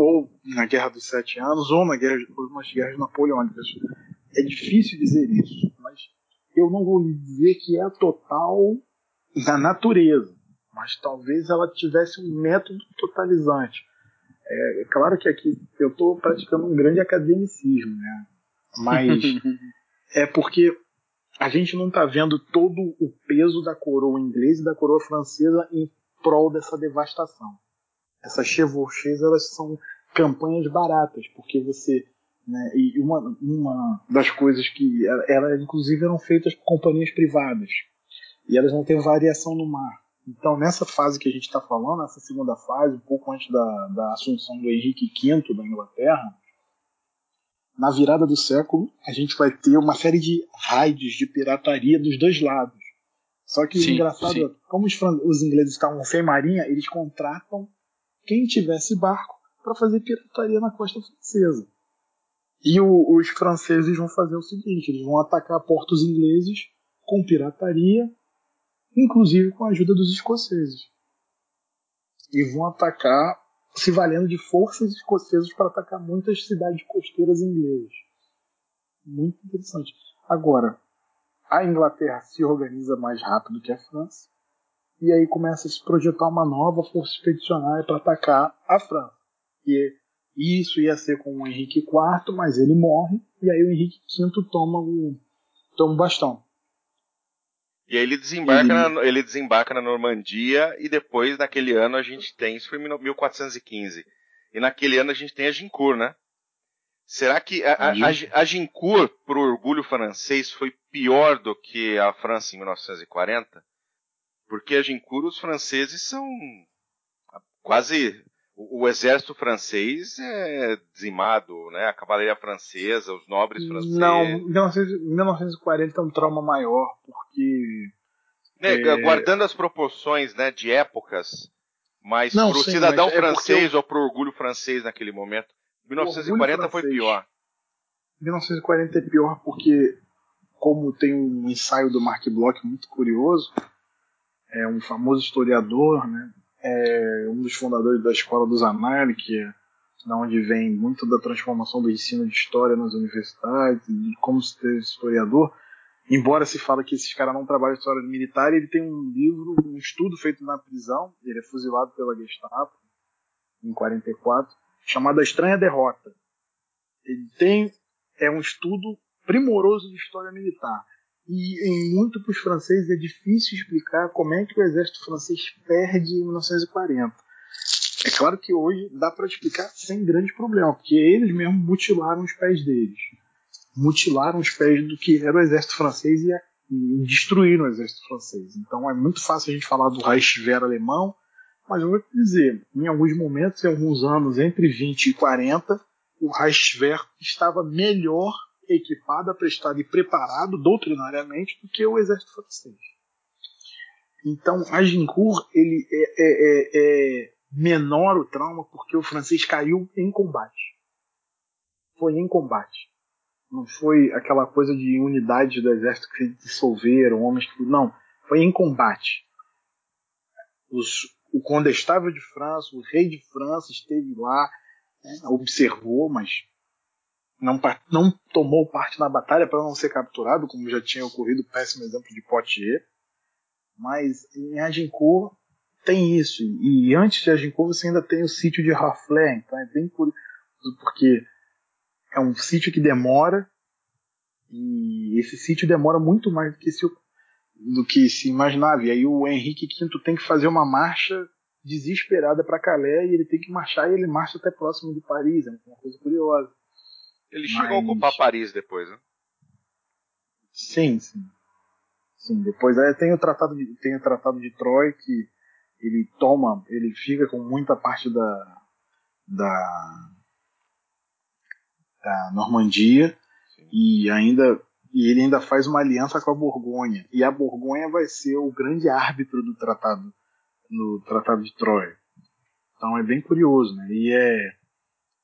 ou na Guerra dos Sete Anos, ou na guerra, nas guerras napoleônicas. É difícil dizer isso, mas eu não vou lhe dizer que é a total da natureza, mas talvez ela tivesse um método totalizante. É, é claro que aqui eu estou praticando um grande academicismo, né? mas é porque a gente não está vendo todo o peso da coroa inglesa e da coroa francesa em prol dessa devastação essas chevauchés elas são campanhas baratas, porque você né, e uma, uma das coisas que elas inclusive eram feitas por companhias privadas e elas não têm variação no mar. Então nessa fase que a gente está falando, essa segunda fase, um pouco antes da, da assunção do Henrique V da Inglaterra, na virada do século a gente vai ter uma série de raids de pirataria dos dois lados. Só que sim, o engraçado, sim. como os, os ingleses estavam sem marinha, eles contratam quem tivesse barco para fazer pirataria na costa francesa. E o, os franceses vão fazer o seguinte: eles vão atacar portos ingleses com pirataria, inclusive com a ajuda dos escoceses. E vão atacar se valendo de forças escocesas para atacar muitas cidades costeiras inglesas. Muito interessante. Agora, a Inglaterra se organiza mais rápido que a França e aí começa a se projetar uma nova força expedicionária para atacar a França. E E isso ia ser com o Henrique IV, mas ele morre, e aí o Henrique V toma o, toma o bastão. E aí ele desembarca, ele... Na, ele desembarca na Normandia e depois, naquele ano, a gente tem, isso foi em 1415, e naquele ano a gente tem a Gincourt, né? Será que a, a, a, a Gincourt, pro orgulho francês, foi pior do que a França em 1940? Porque a Gincourt, os franceses são quase o, o, exército francês é dizimado, né? A cavalaria francesa, os nobres franceses. Não, 1940 é um trauma maior, porque. Né, é... Guardando as proporções né, de épocas, mas para o cidadão é francês ou para o orgulho francês naquele momento, 1940 foi pior. 1940 é pior porque, como tem um ensaio do Mark Bloch muito curioso, é um famoso historiador, né? é um dos fundadores da Escola dos Anali, que é da onde vem muito da transformação do ensino de história nas universidades, de como se ter historiador. Embora se fala que esses caras não trabalham história militar, ele tem um livro, um estudo feito na prisão, ele é fuzilado pela Gestapo em 44, chamado A Estranha Derrota. Ele tem é um estudo primoroso de história militar. E em muito para os franceses é difícil explicar como é que o exército francês perde em 1940. É claro que hoje dá para explicar sem grande problema, porque eles mesmos mutilaram os pés deles. Mutilaram os pés do que era o exército francês e, e destruíram o exército francês. Então é muito fácil a gente falar do Reichswehr alemão, mas eu vou te dizer, em alguns momentos, em alguns anos, entre 20 e 40, o Reichswehr estava melhor equipado, aprestado e preparado doutrinariamente do que o exército francês. Então, Agincourt ele é, é, é, é menor o trauma porque o francês caiu em combate. Foi em combate. Não foi aquela coisa de unidades do exército que se dissolveram, homens que. Não. Foi em combate. Os, o condestável de França, o rei de França esteve lá, né, observou, mas não, não tomou parte na batalha para não ser capturado, como já tinha ocorrido o péssimo exemplo de Poitiers. Mas em Agincourt tem isso. E antes de Agincourt você ainda tem o sítio de Harfleur. Então é bem curioso, porque é um sítio que demora. E esse sítio demora muito mais do que se, do que se imaginava. E aí o Henrique V tem que fazer uma marcha desesperada para Calais e ele tem que marchar e ele marcha até próximo de Paris. É uma coisa curiosa. Ele Mas... chegou a ocupar Paris depois, né? Sim, sim. Sim, depois é, tem o tratado de tem o tratado de Troy que ele toma, ele fica com muita parte da da, da Normandia sim. e ainda e ele ainda faz uma aliança com a Borgonha e a Borgonha vai ser o grande árbitro do tratado no tratado de Troy. Então é bem curioso, né? E é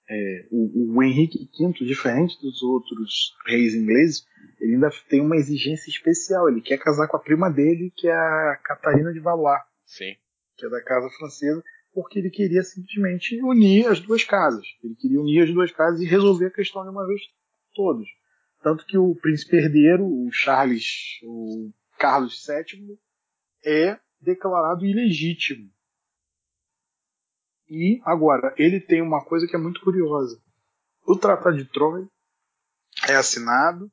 é, o, o, Henrique V, diferente dos outros reis ingleses, ele ainda tem uma exigência especial. Ele quer casar com a prima dele, que é a Catarina de Valois, Sim. que é da casa francesa, porque ele queria simplesmente unir as duas casas. Ele queria unir as duas casas e resolver a questão de uma vez todos. Tanto que o príncipe herdeiro, o Charles, o Carlos VII, é declarado ilegítimo e agora, ele tem uma coisa que é muito curiosa. O Tratado de Troia é assinado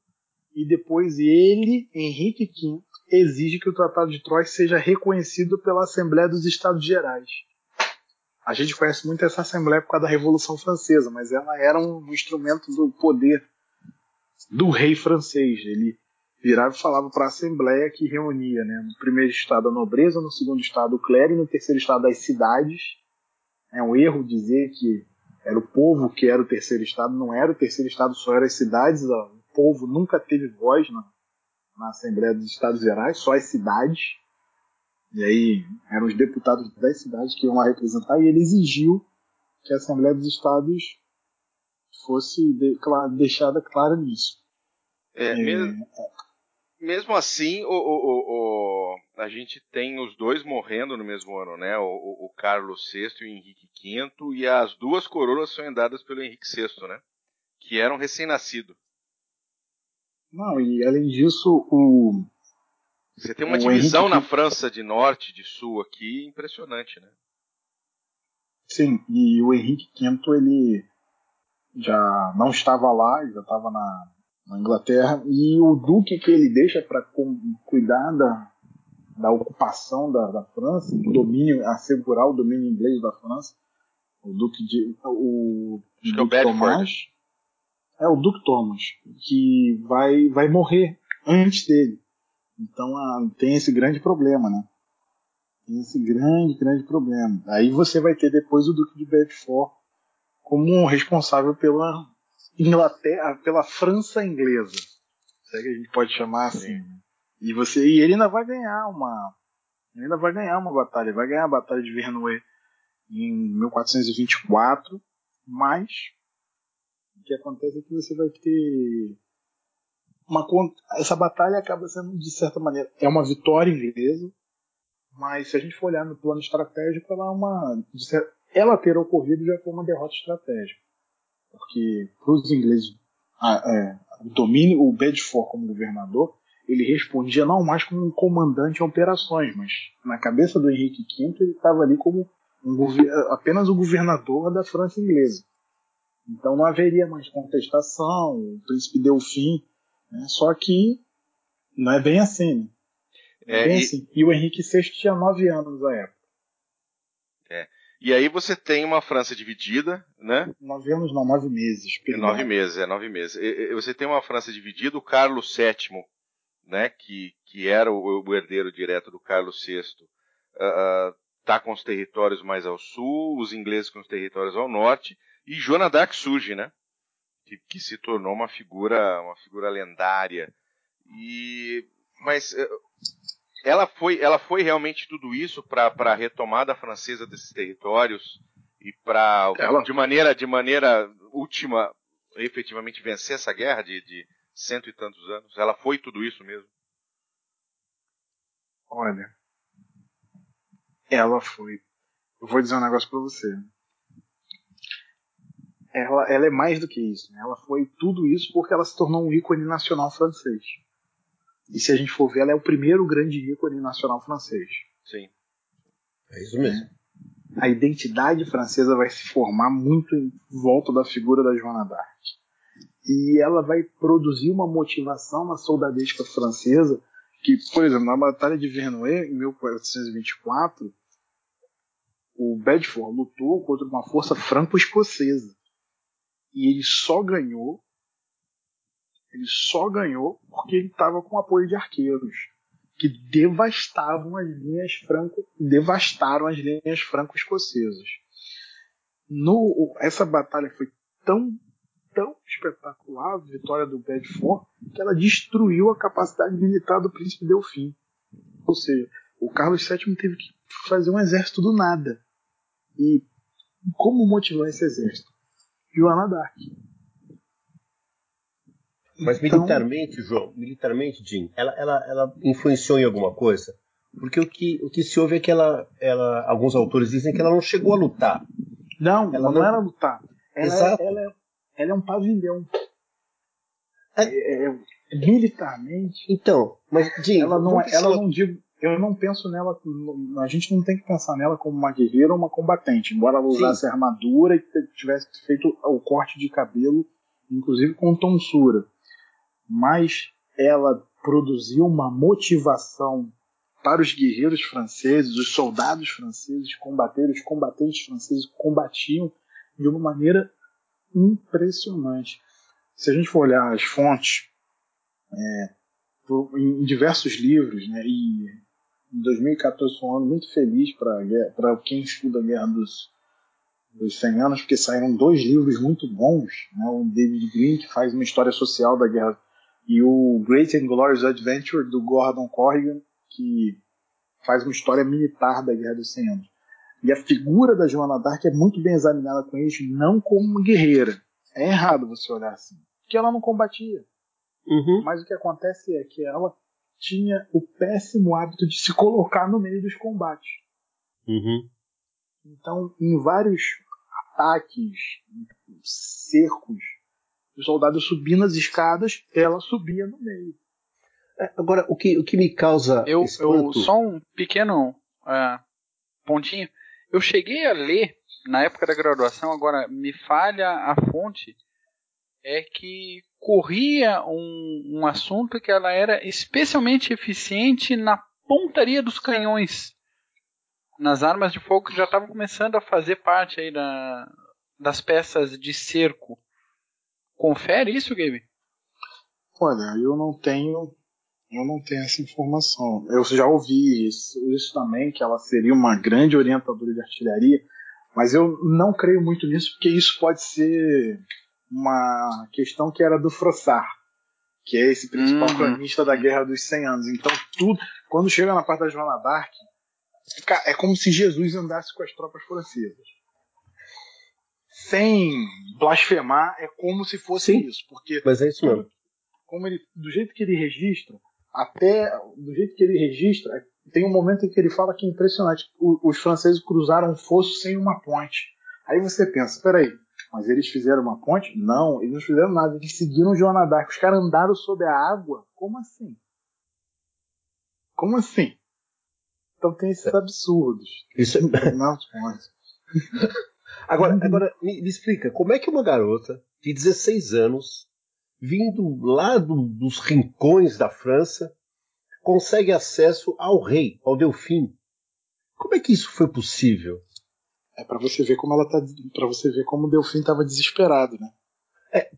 e depois ele, Henrique V, exige que o Tratado de Troia seja reconhecido pela Assembleia dos Estados Gerais. A gente conhece muito essa Assembleia por causa da Revolução Francesa, mas ela era um instrumento do poder do rei francês. Ele virava e falava para a Assembleia que reunia né, no primeiro estado a nobreza, no segundo estado o clero e no terceiro estado as cidades é um erro dizer que era o povo que era o terceiro estado, não era o terceiro estado, só eram as cidades. O povo nunca teve voz na, na Assembleia dos Estados Gerais, só as cidades. E aí eram os deputados das cidades que iam lá representar, e ele exigiu que a Assembleia dos Estados fosse de, deixada clara nisso. É, é, mesmo, mesmo assim, o, o, o, a gente tem os dois morrendo no mesmo ano, né? O, Carlos VI e o Henrique V, e as duas coroas são dadas pelo Henrique VI, né? Que era um recém-nascido. Não, e além disso, o. Você tem uma divisão Henrique... na França de norte, de sul aqui, impressionante, né? Sim, e o Henrique V, ele já não estava lá, já estava na, na, Inglaterra, e o duque que ele deixa para cuidar da, da ocupação da, da, França, do domínio, assegurar o domínio inglês da França, o duque de o, Acho que é o Thomas, é o duque Thomas, que vai vai morrer antes dele. Então ah, tem esse grande problema, né? Tem esse grande, grande problema. Aí você vai ter depois o Duque de Bedford como responsável pela Inglaterra, pela França inglesa. Se é que a gente pode chamar assim. Né? E você e ele ainda vai ganhar uma ele ainda vai ganhar uma batalha, vai ganhar a batalha de Vernouillet em 1424, mas o que acontece é que você vai ter uma essa batalha acaba sendo de certa maneira é uma vitória inglesa, mas se a gente for olhar no plano estratégico, ela é uma. Ela ter ocorrido já foi uma derrota estratégica. Porque para os ingleses, a, é, o domínio, o Bedford como governador, ele respondia não mais como um comandante em operações, mas na cabeça do Henrique V ele estava ali como um, apenas o governador da França inglesa. Então não haveria mais contestação, o príncipe deu fim. Né? Só que não é bem assim. Né? É, Bem e... assim. E o Henrique VI tinha nove anos na época. É. E aí você tem uma França dividida, né? Nove anos não, nove meses. É nove meses, é nove meses. E, e, você tem uma França dividida, o Carlos VII, né, que, que era o, o herdeiro direto do Carlos VI, está uh, com os territórios mais ao sul, os ingleses com os territórios ao norte, e Joana d'Arc surge, né? Que, que se tornou uma figura, uma figura lendária. E mas uh, ela foi, ela foi realmente tudo isso para a retomada francesa desses territórios e para de maneira de maneira última efetivamente vencer essa guerra de, de cento e tantos anos. Ela foi tudo isso mesmo. Olha, ela foi. Eu vou dizer um negócio para você. Ela, ela é mais do que isso. Né? Ela foi tudo isso porque ela se tornou um ícone nacional francês. E se a gente for ver, ela é o primeiro grande ícone nacional francês. Sim. É isso mesmo. A identidade francesa vai se formar muito em volta da figura da Joana d'Arc. E ela vai produzir uma motivação na soldadesca francesa que, por exemplo, na Batalha de Vernouillet, em 1424, o Bedford lutou contra uma força franco-escocesa. E ele só ganhou ele só ganhou porque ele estava com apoio de arqueiros que devastavam as linhas franco, devastaram as linhas franco-escocesas. Essa batalha foi tão tão espetacular, a vitória do Bedford, que ela destruiu a capacidade militar do príncipe Delfim. Ou seja, o Carlos VII teve que fazer um exército do nada. E como motivar esse exército? Joana d'Arc. Mas então... militarmente, João, militarmente, Jim, ela, ela, ela influenciou em alguma coisa? Porque o que, o que se ouve é que ela, ela, alguns autores dizem que ela não chegou a lutar. Não, ela não, não era lutar. Ela, Exato. É, ela, é, ela é um pavilhão. É. É, é, militarmente. Então, mas Jim, ela não, é, ela não digo, eu não penso nela, a gente não tem que pensar nela como uma guerreira ou uma combatente, embora ela usasse Sim. armadura e tivesse feito o corte de cabelo, inclusive com tonsura mas ela produziu uma motivação para os guerreiros franceses, os soldados franceses combater, os combatentes franceses combatiam de uma maneira impressionante. Se a gente for olhar as fontes é, em diversos livros, né, e em 2014 foi um ano muito feliz para quem estuda a Guerra dos, dos 100 anos, porque saíram dois livros muito bons. Né, o David Green, que faz uma história social da Guerra e o Great and Glorious Adventure do Gordon Corrigan, que faz uma história militar da Guerra dos 100 Anos. E a figura da Joana d'Arc é muito bem examinada com eles, não como uma guerreira. É errado você olhar assim, porque ela não combatia. Uhum. Mas o que acontece é que ela tinha o péssimo hábito de se colocar no meio dos combates. Uhum. Então, em vários ataques, cercos, os soldados subindo as escadas, ela subia no meio. É, agora, o que, o que me causa. Eu, eu só um pequeno uh, pontinho. Eu cheguei a ler na época da graduação, agora me falha a fonte, é que corria um, um assunto que ela era especialmente eficiente na pontaria dos canhões. Nas armas de fogo que já estavam começando a fazer parte aí da, das peças de cerco. Confere isso, Gabe? Olha, eu não tenho eu não tenho essa informação. Eu já ouvi isso, isso também, que ela seria uma grande orientadora de artilharia, mas eu não creio muito nisso, porque isso pode ser uma questão que era do Frossard, que é esse principal uhum. cronista da Guerra dos 100 Anos. Então, tudo, quando chega na parte da Joana d'Arc, é como se Jesus andasse com as tropas francesas. Sem blasfemar, é como se fosse Sim, isso. Porque mas é isso mesmo. Como ele, do jeito que ele registra, até do jeito que ele registra, tem um momento em que ele fala que é impressionante. os franceses cruzaram um fosso sem uma ponte. Aí você pensa, peraí, mas eles fizeram uma ponte? Não, eles não fizeram nada. Eles seguiram Joana d'Arc. Os caras andaram sob a água? Como assim? Como assim? Então tem esses absurdos. Isso é... Agora, agora me, me, explica, como é que uma garota de 16 anos, vindo lá do, dos rincões da França, consegue acesso ao rei, ao Delfim? Como é que isso foi possível? É para você ver como ela tá, para você ver como o Delfim estava desesperado, né? É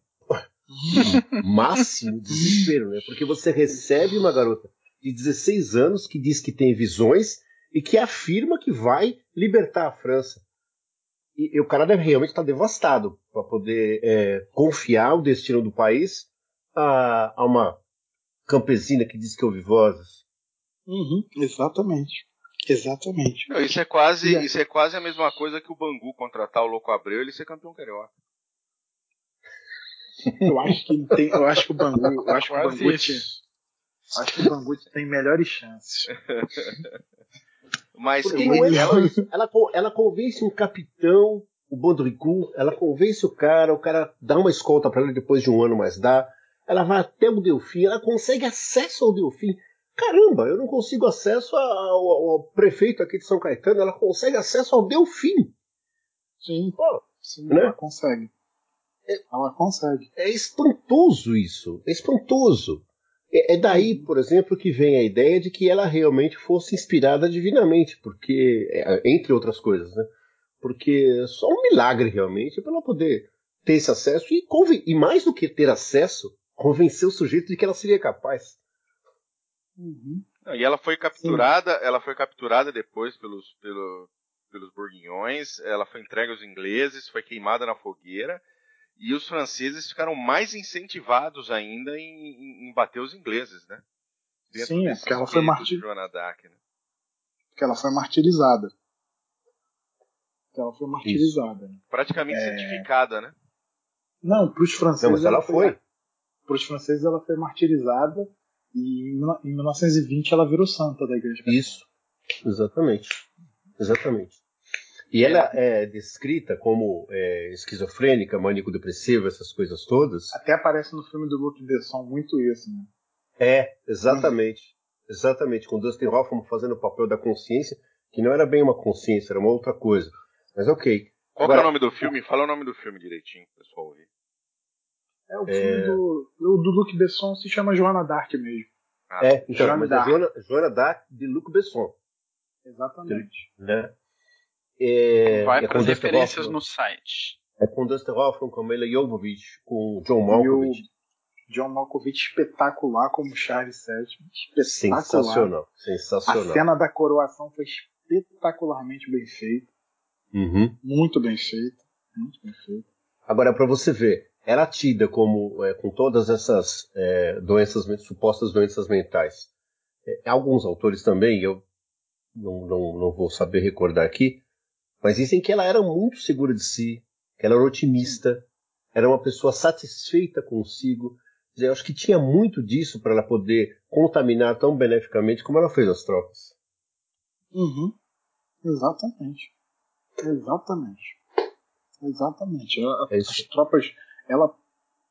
máximo desespero, né? Porque você recebe uma garota de 16 anos que diz que tem visões e que afirma que vai libertar a França. E, e o cara deve realmente estar devastado para poder é, confiar o destino do país a, a, uma campesina que diz que ouve vozes. Uhum, exatamente. Exatamente. Não, isso, é quase, isso é quase a mesma coisa que o Bangu contratar o Louco Abreu e ele ser campeão carioca. Eu acho que tem, eu acho que o Bangu, eu acho que o Bangu, acho que o Bangu tem melhores chances. Mas Porque ele, ela, ela, ela convence um capitão, o Bondricu, ela convence o cara, o cara dá uma escolta para ele depois de um ano, mas dá. Ela vai até o Delfim, ela consegue acesso ao Delfim caramba, eu não consigo acesso ao, ao, prefeito aqui de São Caetano, ela consegue acesso ao Delfim. Sim, Pô, sim né? ela consegue. É, ela consegue. É espantoso isso, é espantoso. É, é, daí, por exemplo, que vem a ideia de que ela realmente fosse inspirada divinamente, porque, é, entre outras coisas, né? Porque só um milagre realmente para ela poder ter esse acesso e, e mais do que ter acesso, convencer o sujeito de que ela seria capaz. Uhum. E ela foi capturada, Sim. ela foi capturada depois pelos, pelo, pelos burguinhões, ela foi entregue aos ingleses, foi queimada na fogueira, e os franceses ficaram mais incentivados ainda em, em, em bater os ingleses, né? Dentro Sim, é porque ela foi martirizada. Né? Porque ela foi martirizada. Porque ela foi martirizada. Né? Praticamente é... certificada, né? Não, para os franceses. Não, mas ela, ela foi. foi. Para os franceses ela foi martirizada e em 1920 ela virou santa da Igreja Católica. Isso, exatamente. Exatamente. E ela é descrita como é, esquizofrênica, maníaco-depressiva, essas coisas todas. Até aparece no filme do Luc Besson muito isso, né? É, exatamente. Uhum. Exatamente, com Dustin Hoffman fazendo o papel da consciência, que não era bem uma consciência, era uma outra coisa. Mas ok. Qual Agora, é o nome do filme? Fala o nome do filme direitinho, pessoal ouvir. É o filme é... do, do, do Luc Besson se chama Joana Dark mesmo. Ah, é, então, Joana mas é Joana, Joana Dark de Luc Besson. Exatamente. Né? É, Vai é para as referências no site. É com Dustin Hoffman, com Mila Jovovich, com John Malkovich. John Malkovich espetacular como Charles VII. Espetacular. Sensacional, sensacional. A cena da coroação foi espetacularmente bem feita. Uhum. Muito bem feita. Muito bem feita. Agora, para você ver, era tida como, é, com todas essas é, doenças, supostas doenças mentais. É, alguns autores também, eu não, não, não vou saber recordar aqui, mas dizem que ela era muito segura de si, que ela era otimista, era uma pessoa satisfeita consigo. Eu acho que tinha muito disso para ela poder contaminar tão beneficamente como ela fez as tropas. Uhum. Exatamente. Exatamente. Exatamente. É as tropas ela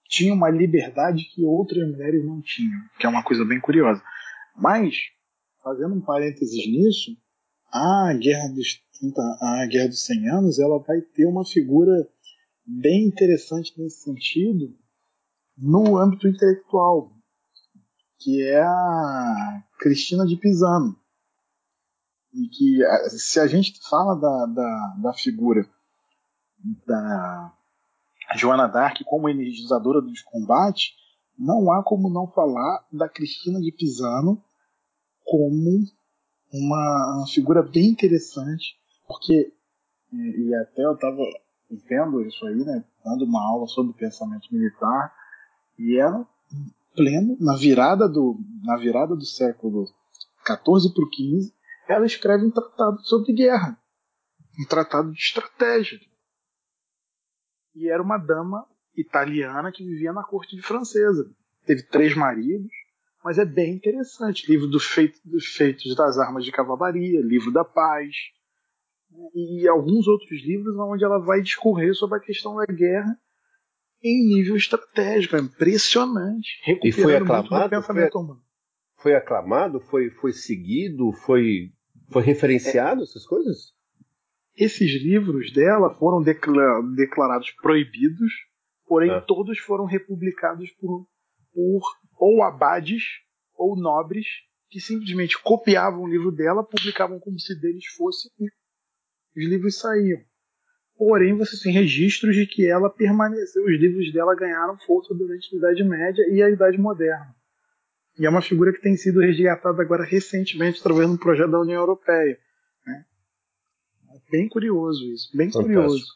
tinha uma liberdade que outras mulheres não tinham, que é uma coisa bem curiosa. Mas, fazendo um parênteses nisso, a Guerra dos 30, a Guerra dos 100 Anos, ela vai ter uma figura bem interessante nesse sentido no âmbito intelectual, que é a Cristina de Pisano. E que, se a gente fala da, da, da figura da Joana Dark como energizadora dos combates, não há como não falar da Cristina de Pisano como uma, uma figura bem interessante, porque, e, e até eu estava vendo isso aí, né, dando uma aula sobre pensamento militar, e ela, pleno, na virada do, na virada do século XIV para o XV, ela escreve um tratado sobre guerra, um tratado de estratégia. E era uma dama italiana que vivia na corte de francesa. Teve três maridos, mas é bem interessante. Livro do feito, dos feitos das armas de cavalaria, livro da paz, e alguns outros livros onde ela vai discorrer sobre a questão da guerra em nível estratégico. É impressionante. E foi aclamado? Foi, foi aclamado? Foi, foi seguido? Foi, foi referenciado? É, essas coisas? Esses livros dela foram declarados proibidos, porém ah. todos foram republicados por, por ou abades ou nobres que simplesmente copiavam o livro dela, publicavam como se deles fosse e os livros saíam. Porém, você tem registros de que ela permaneceu, os livros dela ganharam força durante a Idade Média e a Idade Moderna. E é uma figura que tem sido resgatada agora recentemente através de um projeto da União Europeia. Né? É bem curioso isso, bem Fantástico. curioso.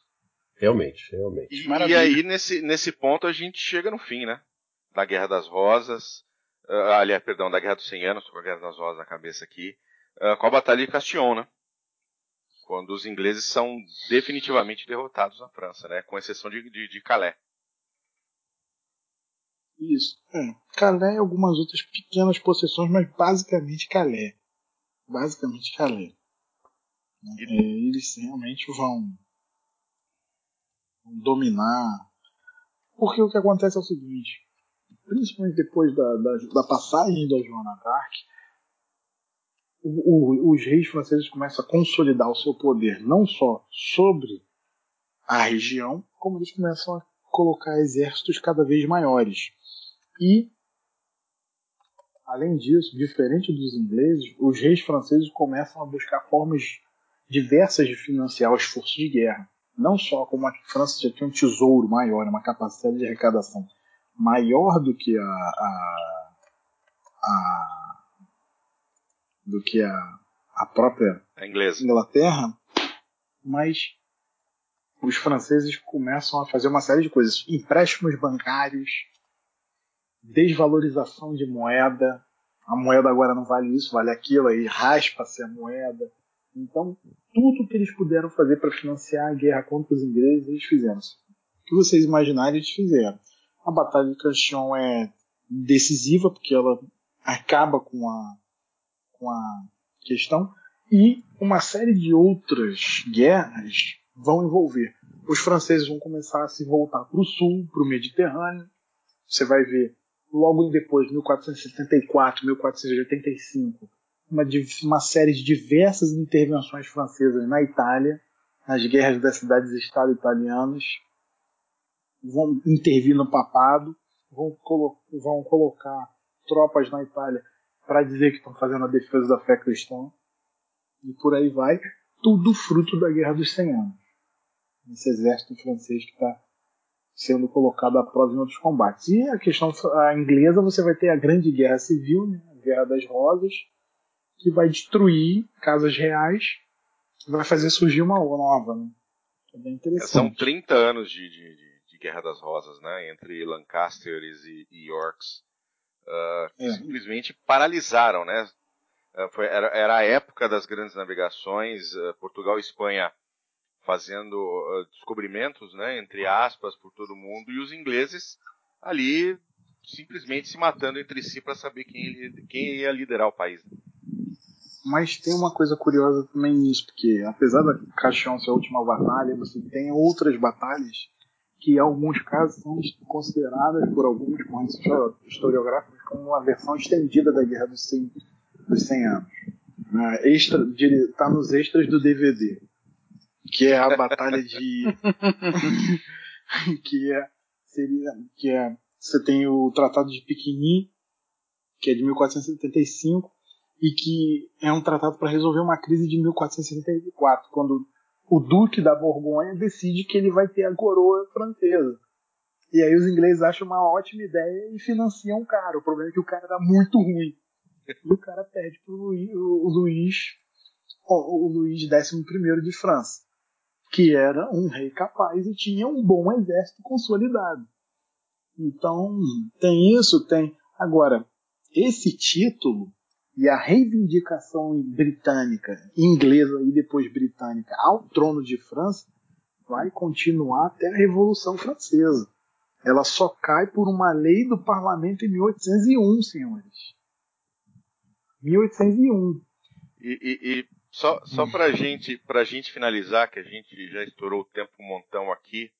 Realmente, realmente. E, e, aí, nesse, nesse ponto, a gente chega no fim, né? Da Guerra das Rosas, uh, aliás, perdão, da Guerra dos 100 Anos, com a Guerra das Rosas na cabeça aqui, uh, com a Batalha de Castillon, né? quando os ingleses são definitivamente derrotados na França, né? com exceção de, de, de Calais. Isso. É. Calais e algumas outras pequenas possessões, mas basicamente Calais. Basicamente Calais. E... É, eles realmente vão, vão dominar. Porque o que acontece é o seguinte: principalmente depois da, da, da passagem da Joana d'Arc, os reis franceses começam a consolidar o seu poder não só sobre a região, como eles começam a colocar exércitos cada vez maiores. E, além disso, diferente dos ingleses, os reis franceses começam a buscar formas diversas de financiar o esforço de guerra. Não só como a França já tinha um tesouro maior, uma capacidade de arrecadação maior do que a, a, a do que a, a própria a Inglaterra, mas os franceses começam a fazer uma série de coisas: empréstimos bancários, desvalorização de moeda. A moeda agora não vale isso, vale aquilo, aí raspa-se a moeda. Então, tudo que eles puderam fazer para financiar a guerra contra os ingleses, eles fizeram. O que vocês imaginarem, eles fizeram. A Batalha de Castillon é decisiva, porque ela acaba com a com a questão, e uma série de outras guerras vão envolver. Os franceses vão começar a se voltar para o sul, para o Mediterrâneo. Você vai ver logo depois, 1474, 1485, uma, uma série de diversas intervenções francesas na Itália, nas guerras das cidades-estado italianas, vão intervir no papado, vão, colo vão colocar tropas na Itália para dizer que estão fazendo a defesa da fé cristã. E por aí vai. Tudo fruto da Guerra dos 100 Anos. Esse exército francês que está sendo colocado à prova em outros combates. E a questão a inglesa, você vai ter a Grande Guerra Civil, né? a Guerra das Rosas, que vai destruir casas reais, vai fazer surgir uma nova. Né? É bem interessante. São 30 anos de, de, de Guerra das Rosas, né? entre Lancasters e, e Yorks uh, que é. simplesmente paralisaram, né? Uh, foi, era, era, a época das grandes navegações, uh, Portugal e Espanha fazendo descobrimentos, né, entre aspas, por todo mundo, e os ingleses ali simplesmente se matando entre si para saber quem, quem ia liderar o país. Mas tem uma coisa curiosa também nisso, porque apesar da Caixão ser a última batalha, você tem outras batalhas que em alguns casos são consideradas por alguns historiográficos como uma versão estendida da Guerra dos 100, dos 100 Anos. Uh, extra, tá nos extras do DVD. Que é a batalha de. que é. Seria. Que é. Você tem o Tratado de Pequeni, que é de 1475, e que é um tratado para resolver uma crise de 1474, quando o Duque da Borgonha decide que ele vai ter a coroa francesa. E aí os ingleses acham uma ótima ideia e financiam o cara. O problema é que o cara era muito ruim. E o cara perde pro o Luís, o Luís XI de França, que era um rei capaz e tinha um bom exército consolidado. Então, tem isso, tem. Agora, esse título e a reivindicação britânica, inglesa e depois britânica ao trono de França vai continuar até a Revolução Francesa. Ela só cai por uma lei do parlamento em 1801, senhores. 1801. E, e, e só, só para gente, a gente finalizar, que a gente já estourou o tempo um montão aqui,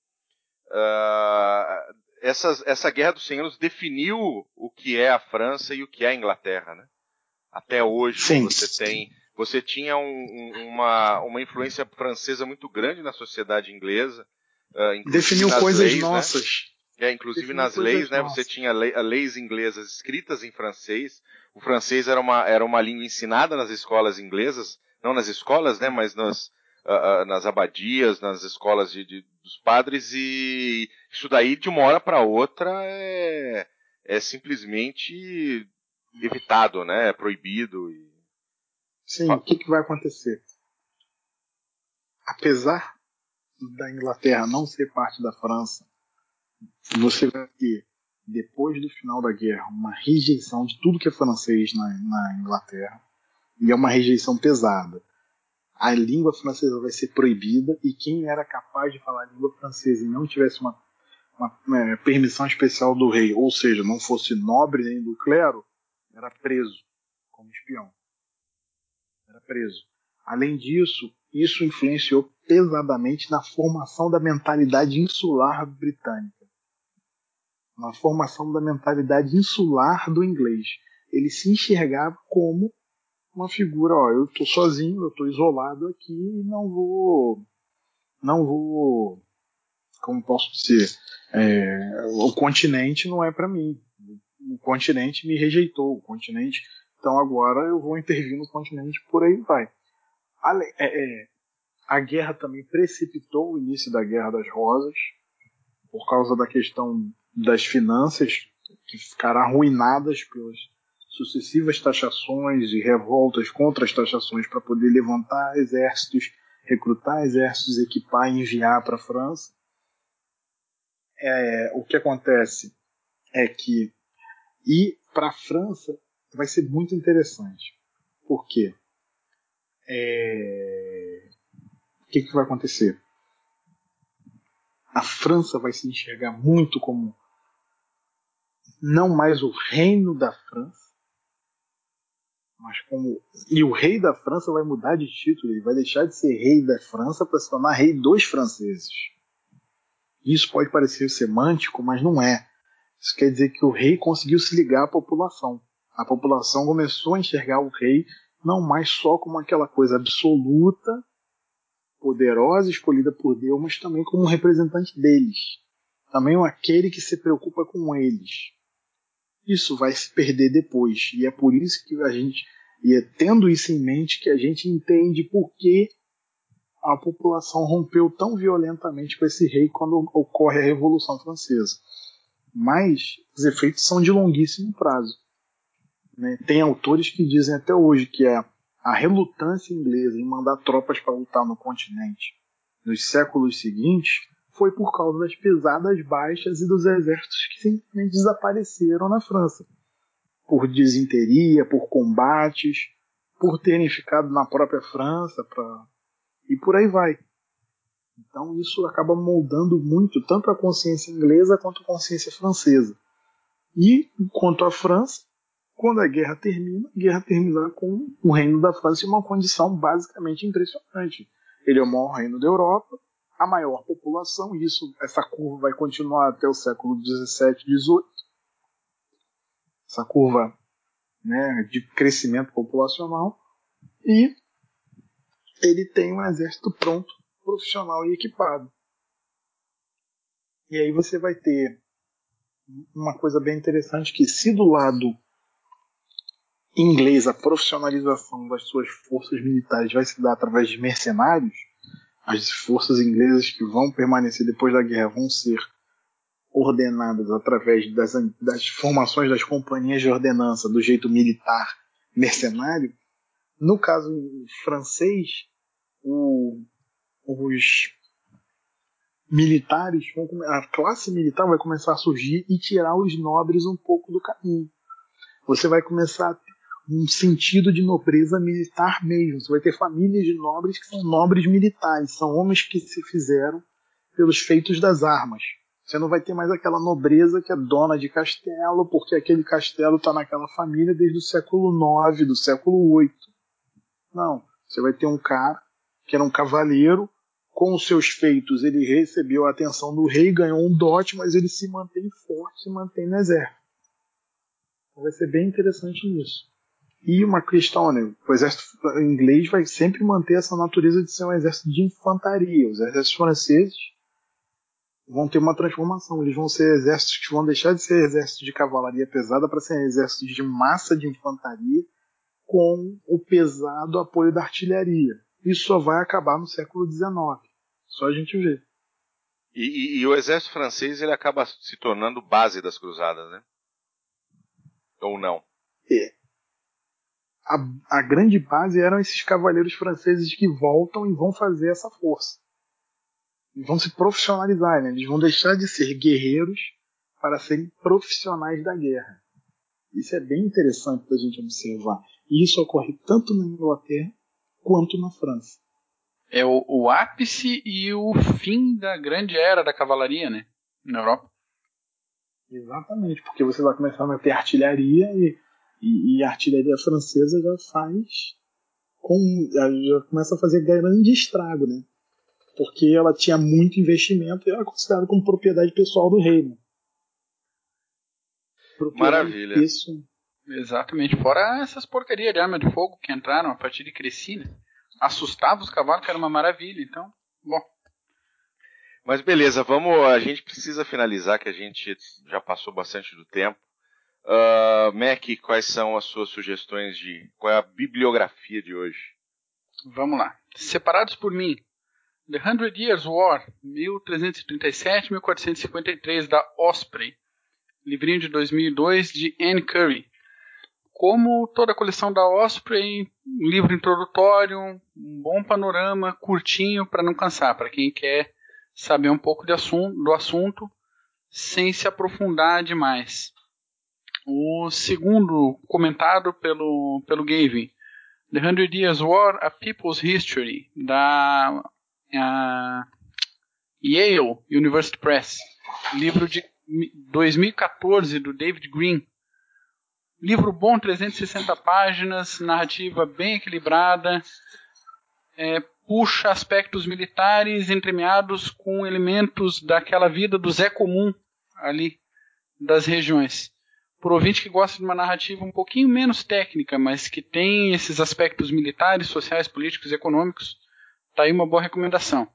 uh, essas, essa Guerra dos Anos definiu o que é a França e o que é a Inglaterra, né? Até hoje Sim. você tem, você tinha um, uma, uma influência francesa muito grande na sociedade inglesa. Uh, definiu coisas leis, né? nossas. Né? É, inclusive nas leis, né? Você tinha leis inglesas escritas em francês. O francês era uma, era uma língua ensinada nas escolas inglesas, não nas escolas, né? Mas nas, uh, uh, nas abadias, nas escolas de, de, dos padres e isso daí de uma hora para outra é, é simplesmente evitado, né? É proibido. E... Sim, o que, que vai acontecer? Apesar da Inglaterra não ser parte da França você vai ter, depois do final da guerra, uma rejeição de tudo que é francês na, na Inglaterra. E é uma rejeição pesada. A língua francesa vai ser proibida e quem era capaz de falar língua francesa e não tivesse uma, uma é, permissão especial do rei, ou seja, não fosse nobre nem do clero, era preso como espião. Era preso. Além disso, isso influenciou pesadamente na formação da mentalidade insular britânica uma formação da mentalidade insular do inglês. Ele se enxergava como uma figura, ó, eu estou sozinho, eu estou isolado aqui e não vou, não vou, como posso dizer, é, o continente não é para mim. O continente me rejeitou, o continente, então agora eu vou intervir no continente, por aí vai. A, é, é, a guerra também precipitou o início da Guerra das Rosas, por causa da questão das finanças que ficaram arruinadas pelas sucessivas taxações e revoltas contra as taxações para poder levantar exércitos, recrutar exércitos, equipar e enviar para a França. É, o que acontece é que ir para a França vai ser muito interessante. Por quê? É... O que, que vai acontecer? A França vai se enxergar muito como não mais o reino da França, mas como e o rei da França vai mudar de título, ele vai deixar de ser rei da França para se tornar rei dos franceses. Isso pode parecer semântico, mas não é. Isso quer dizer que o rei conseguiu se ligar à população. A população começou a enxergar o rei não mais só como aquela coisa absoluta, poderosa, escolhida por Deus, mas também como um representante deles. Também aquele que se preocupa com eles isso vai se perder depois. E é por isso que a gente, e é tendo isso em mente, que a gente entende por que a população rompeu tão violentamente com esse rei quando ocorre a Revolução Francesa. Mas os efeitos são de longuíssimo prazo. Né? Tem autores que dizem até hoje que a, a relutância inglesa em mandar tropas para lutar no continente nos séculos seguintes foi por causa das pesadas baixas e dos exércitos que simplesmente desapareceram na França. Por desinteria, por combates, por terem ficado na própria França, pra... e por aí vai. Então isso acaba moldando muito tanto a consciência inglesa quanto a consciência francesa. E quanto à França, quando a guerra termina, a guerra termina com o reino da França em uma condição basicamente impressionante. Ele é o maior reino da Europa, a maior população, e isso, essa curva vai continuar até o século 17, 18. Essa curva né, de crescimento populacional. E ele tem um exército pronto, profissional e equipado. E aí você vai ter uma coisa bem interessante que se do lado inglês a profissionalização das suas forças militares vai se dar através de mercenários, as forças inglesas que vão permanecer depois da guerra vão ser ordenadas através das, das formações das companhias de ordenança do jeito militar mercenário. No caso francês, o, os militares, a classe militar vai começar a surgir e tirar os nobres um pouco do caminho. Você vai começar a ter um sentido de nobreza militar mesmo. Você vai ter famílias de nobres que são nobres militares, são homens que se fizeram pelos feitos das armas. Você não vai ter mais aquela nobreza que é dona de castelo, porque aquele castelo está naquela família desde o século IX, do século VIII. Não. Você vai ter um cara que era um cavaleiro, com os seus feitos ele recebeu a atenção do rei, ganhou um dote, mas ele se mantém forte, se mantém no exército. Então vai ser bem interessante nisso. E uma questão, né? O exército inglês vai sempre manter essa natureza de ser um exército de infantaria. Os exércitos franceses vão ter uma transformação. Eles vão ser exércitos que vão deixar de ser exércitos de cavalaria pesada para ser exércitos de massa de infantaria com o pesado apoio da artilharia. Isso só vai acabar no século XIX. Só a gente ver. E, e, e, o exército francês ele acaba se tornando base das cruzadas, né? Ou não? É a, a grande base eram esses cavaleiros franceses que voltam e vão fazer essa força. E vão se profissionalizar, né? eles vão deixar de ser guerreiros para serem profissionais da guerra. Isso é bem interessante da gente observar. E isso ocorre tanto na Inglaterra quanto na França. É o, o ápice e o fim da grande era da cavalaria, né? Na Europa. Exatamente, porque você vai começar a ter artilharia e e, e a artilharia francesa já faz. Com, já começa a fazer grande estrago, né? Porque ela tinha muito investimento e era considerada como propriedade pessoal do reino. Maravilha. Isso. Exatamente. Fora essas porcarias de arma de fogo que entraram a partir de Cresci, né? Assustava os cavalos, que era uma maravilha. Então, bom. Mas beleza, vamos. A gente precisa finalizar, que a gente já passou bastante do tempo. Uh, Mac, quais são as suas sugestões de. Qual é a bibliografia de hoje? Vamos lá. Separados por mim. The Hundred Years' War, 1337-1453, da Osprey. Livrinho de 2002, de Anne Curry. Como toda a coleção da Osprey, um livro introdutório, um bom panorama, curtinho para não cansar, para quem quer saber um pouco do assunto sem se aprofundar demais. O segundo, comentado pelo, pelo Gavin, The Hundred Years' War, A People's History, da Yale University Press. Livro de 2014, do David Green. Livro bom, 360 páginas, narrativa bem equilibrada, é, puxa aspectos militares entremeados com elementos daquela vida do Zé Comum ali das regiões por ouvinte que gosta de uma narrativa um pouquinho menos técnica, mas que tem esses aspectos militares, sociais, políticos e econômicos, tá aí uma boa recomendação.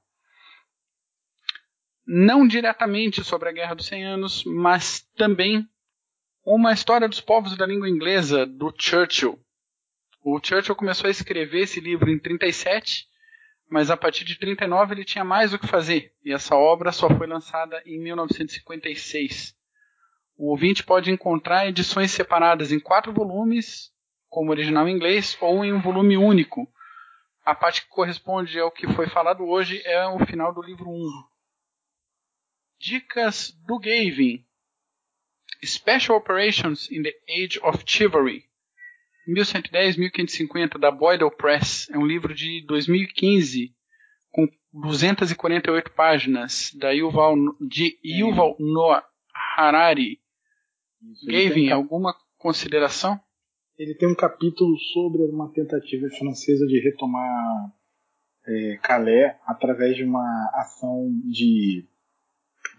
Não diretamente sobre a Guerra dos 100 Anos, mas também uma história dos povos da língua inglesa do Churchill. O Churchill começou a escrever esse livro em 37, mas a partir de 39 ele tinha mais o que fazer, e essa obra só foi lançada em 1956. O ouvinte pode encontrar edições separadas em quatro volumes, como original em inglês, ou em um volume único. A parte que corresponde ao que foi falado hoje é o final do livro 1. Dicas do Gavin. Special Operations in the Age of Chivalry. 1110-1550 da Boydell Press. É um livro de 2015 com 248 páginas da Yuval, de Yuval Noah Harari. Gavin, um alguma consideração? Ele tem um capítulo sobre uma tentativa francesa de retomar é, Calais através de uma ação de,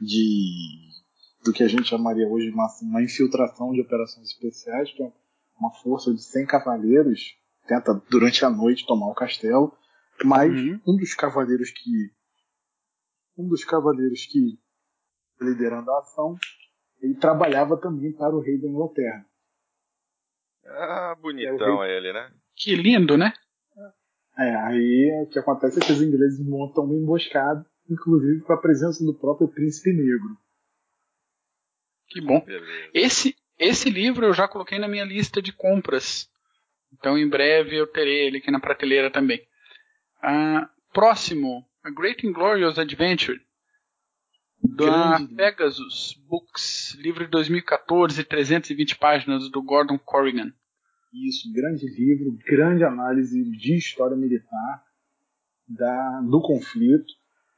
de do que a gente chamaria hoje de uma, uma infiltração de operações especiais, que é uma força de 100 cavaleiros tenta durante a noite tomar o castelo, mas uhum. um dos cavaleiros que um dos cavaleiros que liderando a ação, ele trabalhava também para o rei da Inglaterra. Ah, bonitão é ele, né? Que lindo, né? É, aí o que acontece é que os ingleses montam uma emboscada, inclusive com a presença do próprio príncipe negro. Que bom. Esse, esse livro eu já coloquei na minha lista de compras. Então em breve eu terei ele aqui na prateleira também. Ah, próximo, A Great and Glorious Adventure. Da Pegasus Books, livro de 2014, 320 páginas, do Gordon Corrigan. Isso, grande livro, grande análise de história militar da, do conflito.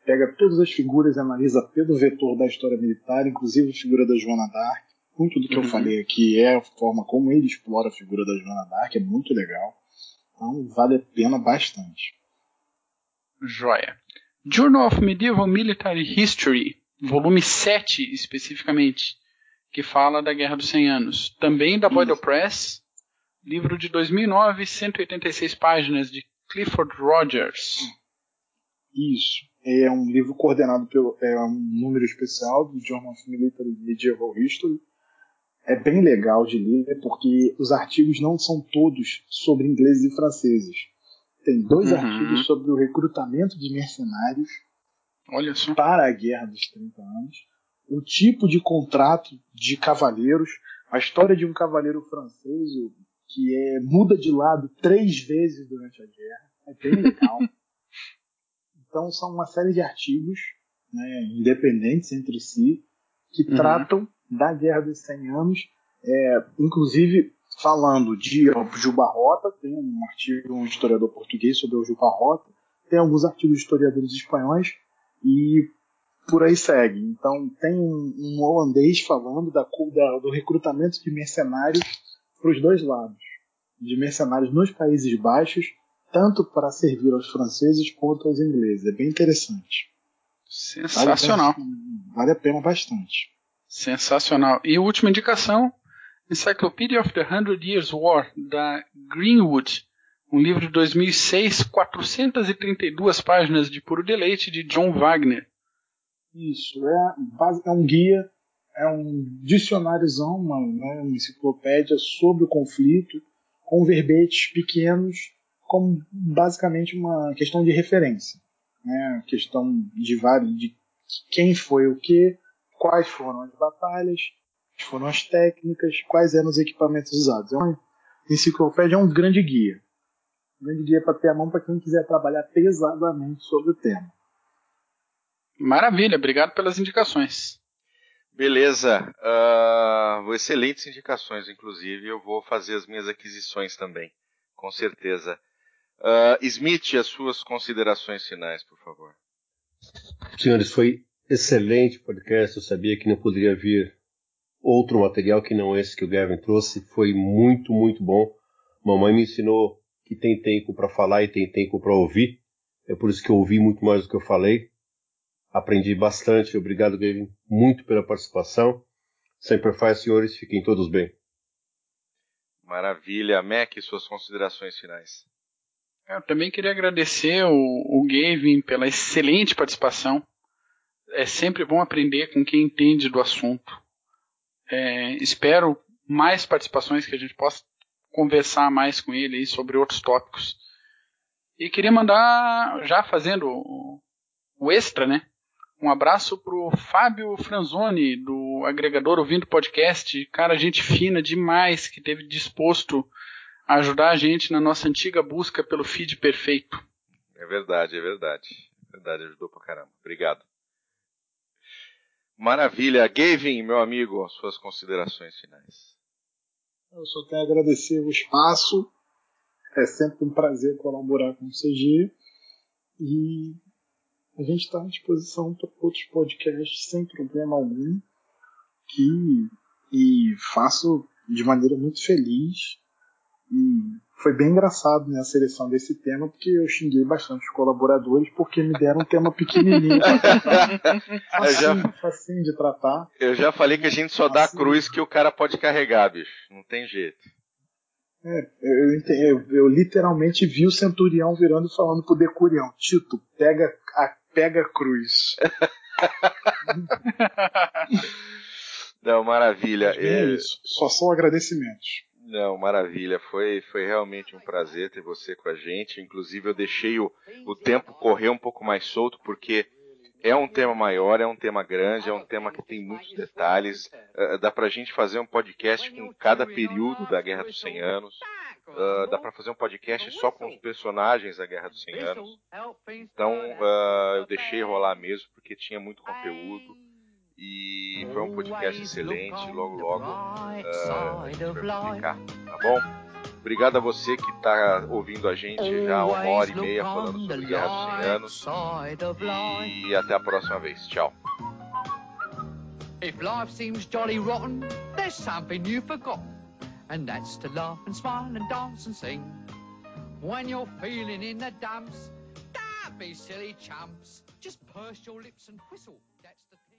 Pega todas as figuras e analisa pelo vetor da história militar, inclusive a figura da Joana d'Arc. Muito do que uhum. eu falei aqui é a forma como ele explora a figura da Joana d'Arc, é muito legal. Então vale a pena bastante. Joia. Journal of Medieval Military History, volume 7 especificamente, que fala da Guerra dos 100 Anos. Também da Boyle Press, livro de 2009, 186 páginas, de Clifford Rogers. Isso. É um livro coordenado pelo é um número especial do Journal of Military Medieval History. É bem legal de ler porque os artigos não são todos sobre ingleses e franceses. Tem dois uhum. artigos sobre o recrutamento de mercenários para a Guerra dos 30 Anos, o tipo de contrato de cavaleiros, a história de um cavaleiro francês, que é, muda de lado três vezes durante a guerra. É bem legal. então são uma série de artigos né, independentes entre si que uhum. tratam da Guerra dos 100 Anos, é, inclusive falando de Juba Rota, tem um artigo um historiador português sobre o Juba Rota, tem alguns artigos de historiadores espanhóis e por aí segue. Então tem um, um holandês falando da, da, do recrutamento de mercenários para os dois lados, de mercenários nos Países Baixos, tanto para servir aos franceses quanto aos ingleses. É bem interessante. Sensacional. Vale a pena, vale a pena bastante. Sensacional. E última indicação: Encyclopedia of the Hundred Years' War, da Greenwood. Um livro de 2006, 432 páginas de puro deleite, de John Wagner. Isso, é, é um guia é um dicionáriozão, uma, né, uma enciclopédia sobre o conflito, com verbetes pequenos, como basicamente uma questão de referência. Né, questão de, vários, de quem foi o que, quais foram as batalhas, quais foram as técnicas, quais eram os equipamentos usados. É uma enciclopédia, é um grande guia. Um grande guia para ter a mão para quem quiser trabalhar pesadamente sobre o tema. Maravilha, obrigado pelas indicações. Beleza. Uh, excelentes indicações, inclusive. Eu vou fazer as minhas aquisições também, com certeza. Uh, Smith, as suas considerações finais, por favor. Senhores, foi excelente podcast. Eu sabia que não poderia vir outro material que não esse que o Gavin trouxe. Foi muito, muito bom. Mamãe me ensinou que tem tempo para falar e tem tempo para ouvir. É por isso que eu ouvi muito mais do que eu falei. Aprendi bastante. Obrigado, Gavin, muito pela participação. Sempre faz, senhores. Fiquem todos bem. Maravilha. Mac, suas considerações finais. Eu também queria agradecer o, o Gavin pela excelente participação. É sempre bom aprender com quem entende do assunto. É, espero mais participações que a gente possa conversar mais com ele sobre outros tópicos. E queria mandar, já fazendo o, extra, né? Um abraço pro Fábio Franzoni, do agregador Ouvindo Podcast. Cara, gente fina demais, que teve disposto ajudar a gente na nossa antiga busca pelo feed perfeito. É verdade, é verdade. É verdade, ajudou pra caramba. Obrigado. Maravilha. Gavin, meu amigo, suas considerações finais. Eu só tenho a agradecer o espaço. É sempre um prazer colaborar com o CG. E a gente está à disposição para outros podcasts sem problema algum. Que, e faço de maneira muito feliz. E foi bem engraçado né, a seleção desse tema, porque eu xinguei bastante os colaboradores porque me deram um tema pequenininho. Facinho, já, facinho de tratar. Eu já falei que a gente só dá a cruz que o cara pode carregar, bicho. Não tem jeito. É, eu, eu, eu, literalmente vi o centurião virando e falando pro decurião: Tito, pega a, pega a cruz. Não, maravilha. É, é isso. Só são agradecimentos. Não, maravilha. Foi, foi realmente um prazer ter você com a gente. Inclusive, eu deixei o, o tempo correr um pouco mais solto, porque é um tema maior, é um tema grande, é um tema que tem muitos detalhes. Uh, dá pra gente fazer um podcast com cada período da Guerra dos 100 Anos. Uh, dá para fazer um podcast só com os personagens da Guerra dos 100 Anos. Então, uh, eu deixei rolar mesmo, porque tinha muito conteúdo. E foi um podcast excelente. Logo, logo uh, a gente vai publicar, tá bom? Obrigado a você que está ouvindo a gente já uma hora e meia falando sobre Guerra dos 100 Anos. E até a próxima vez. Tchau. If life seems jolly rotten, there's something you've forgotten. And that's to laugh and smile and dance and sing. When you're feeling in the dumps, don't be silly chumps. Just purse your lips and whistle.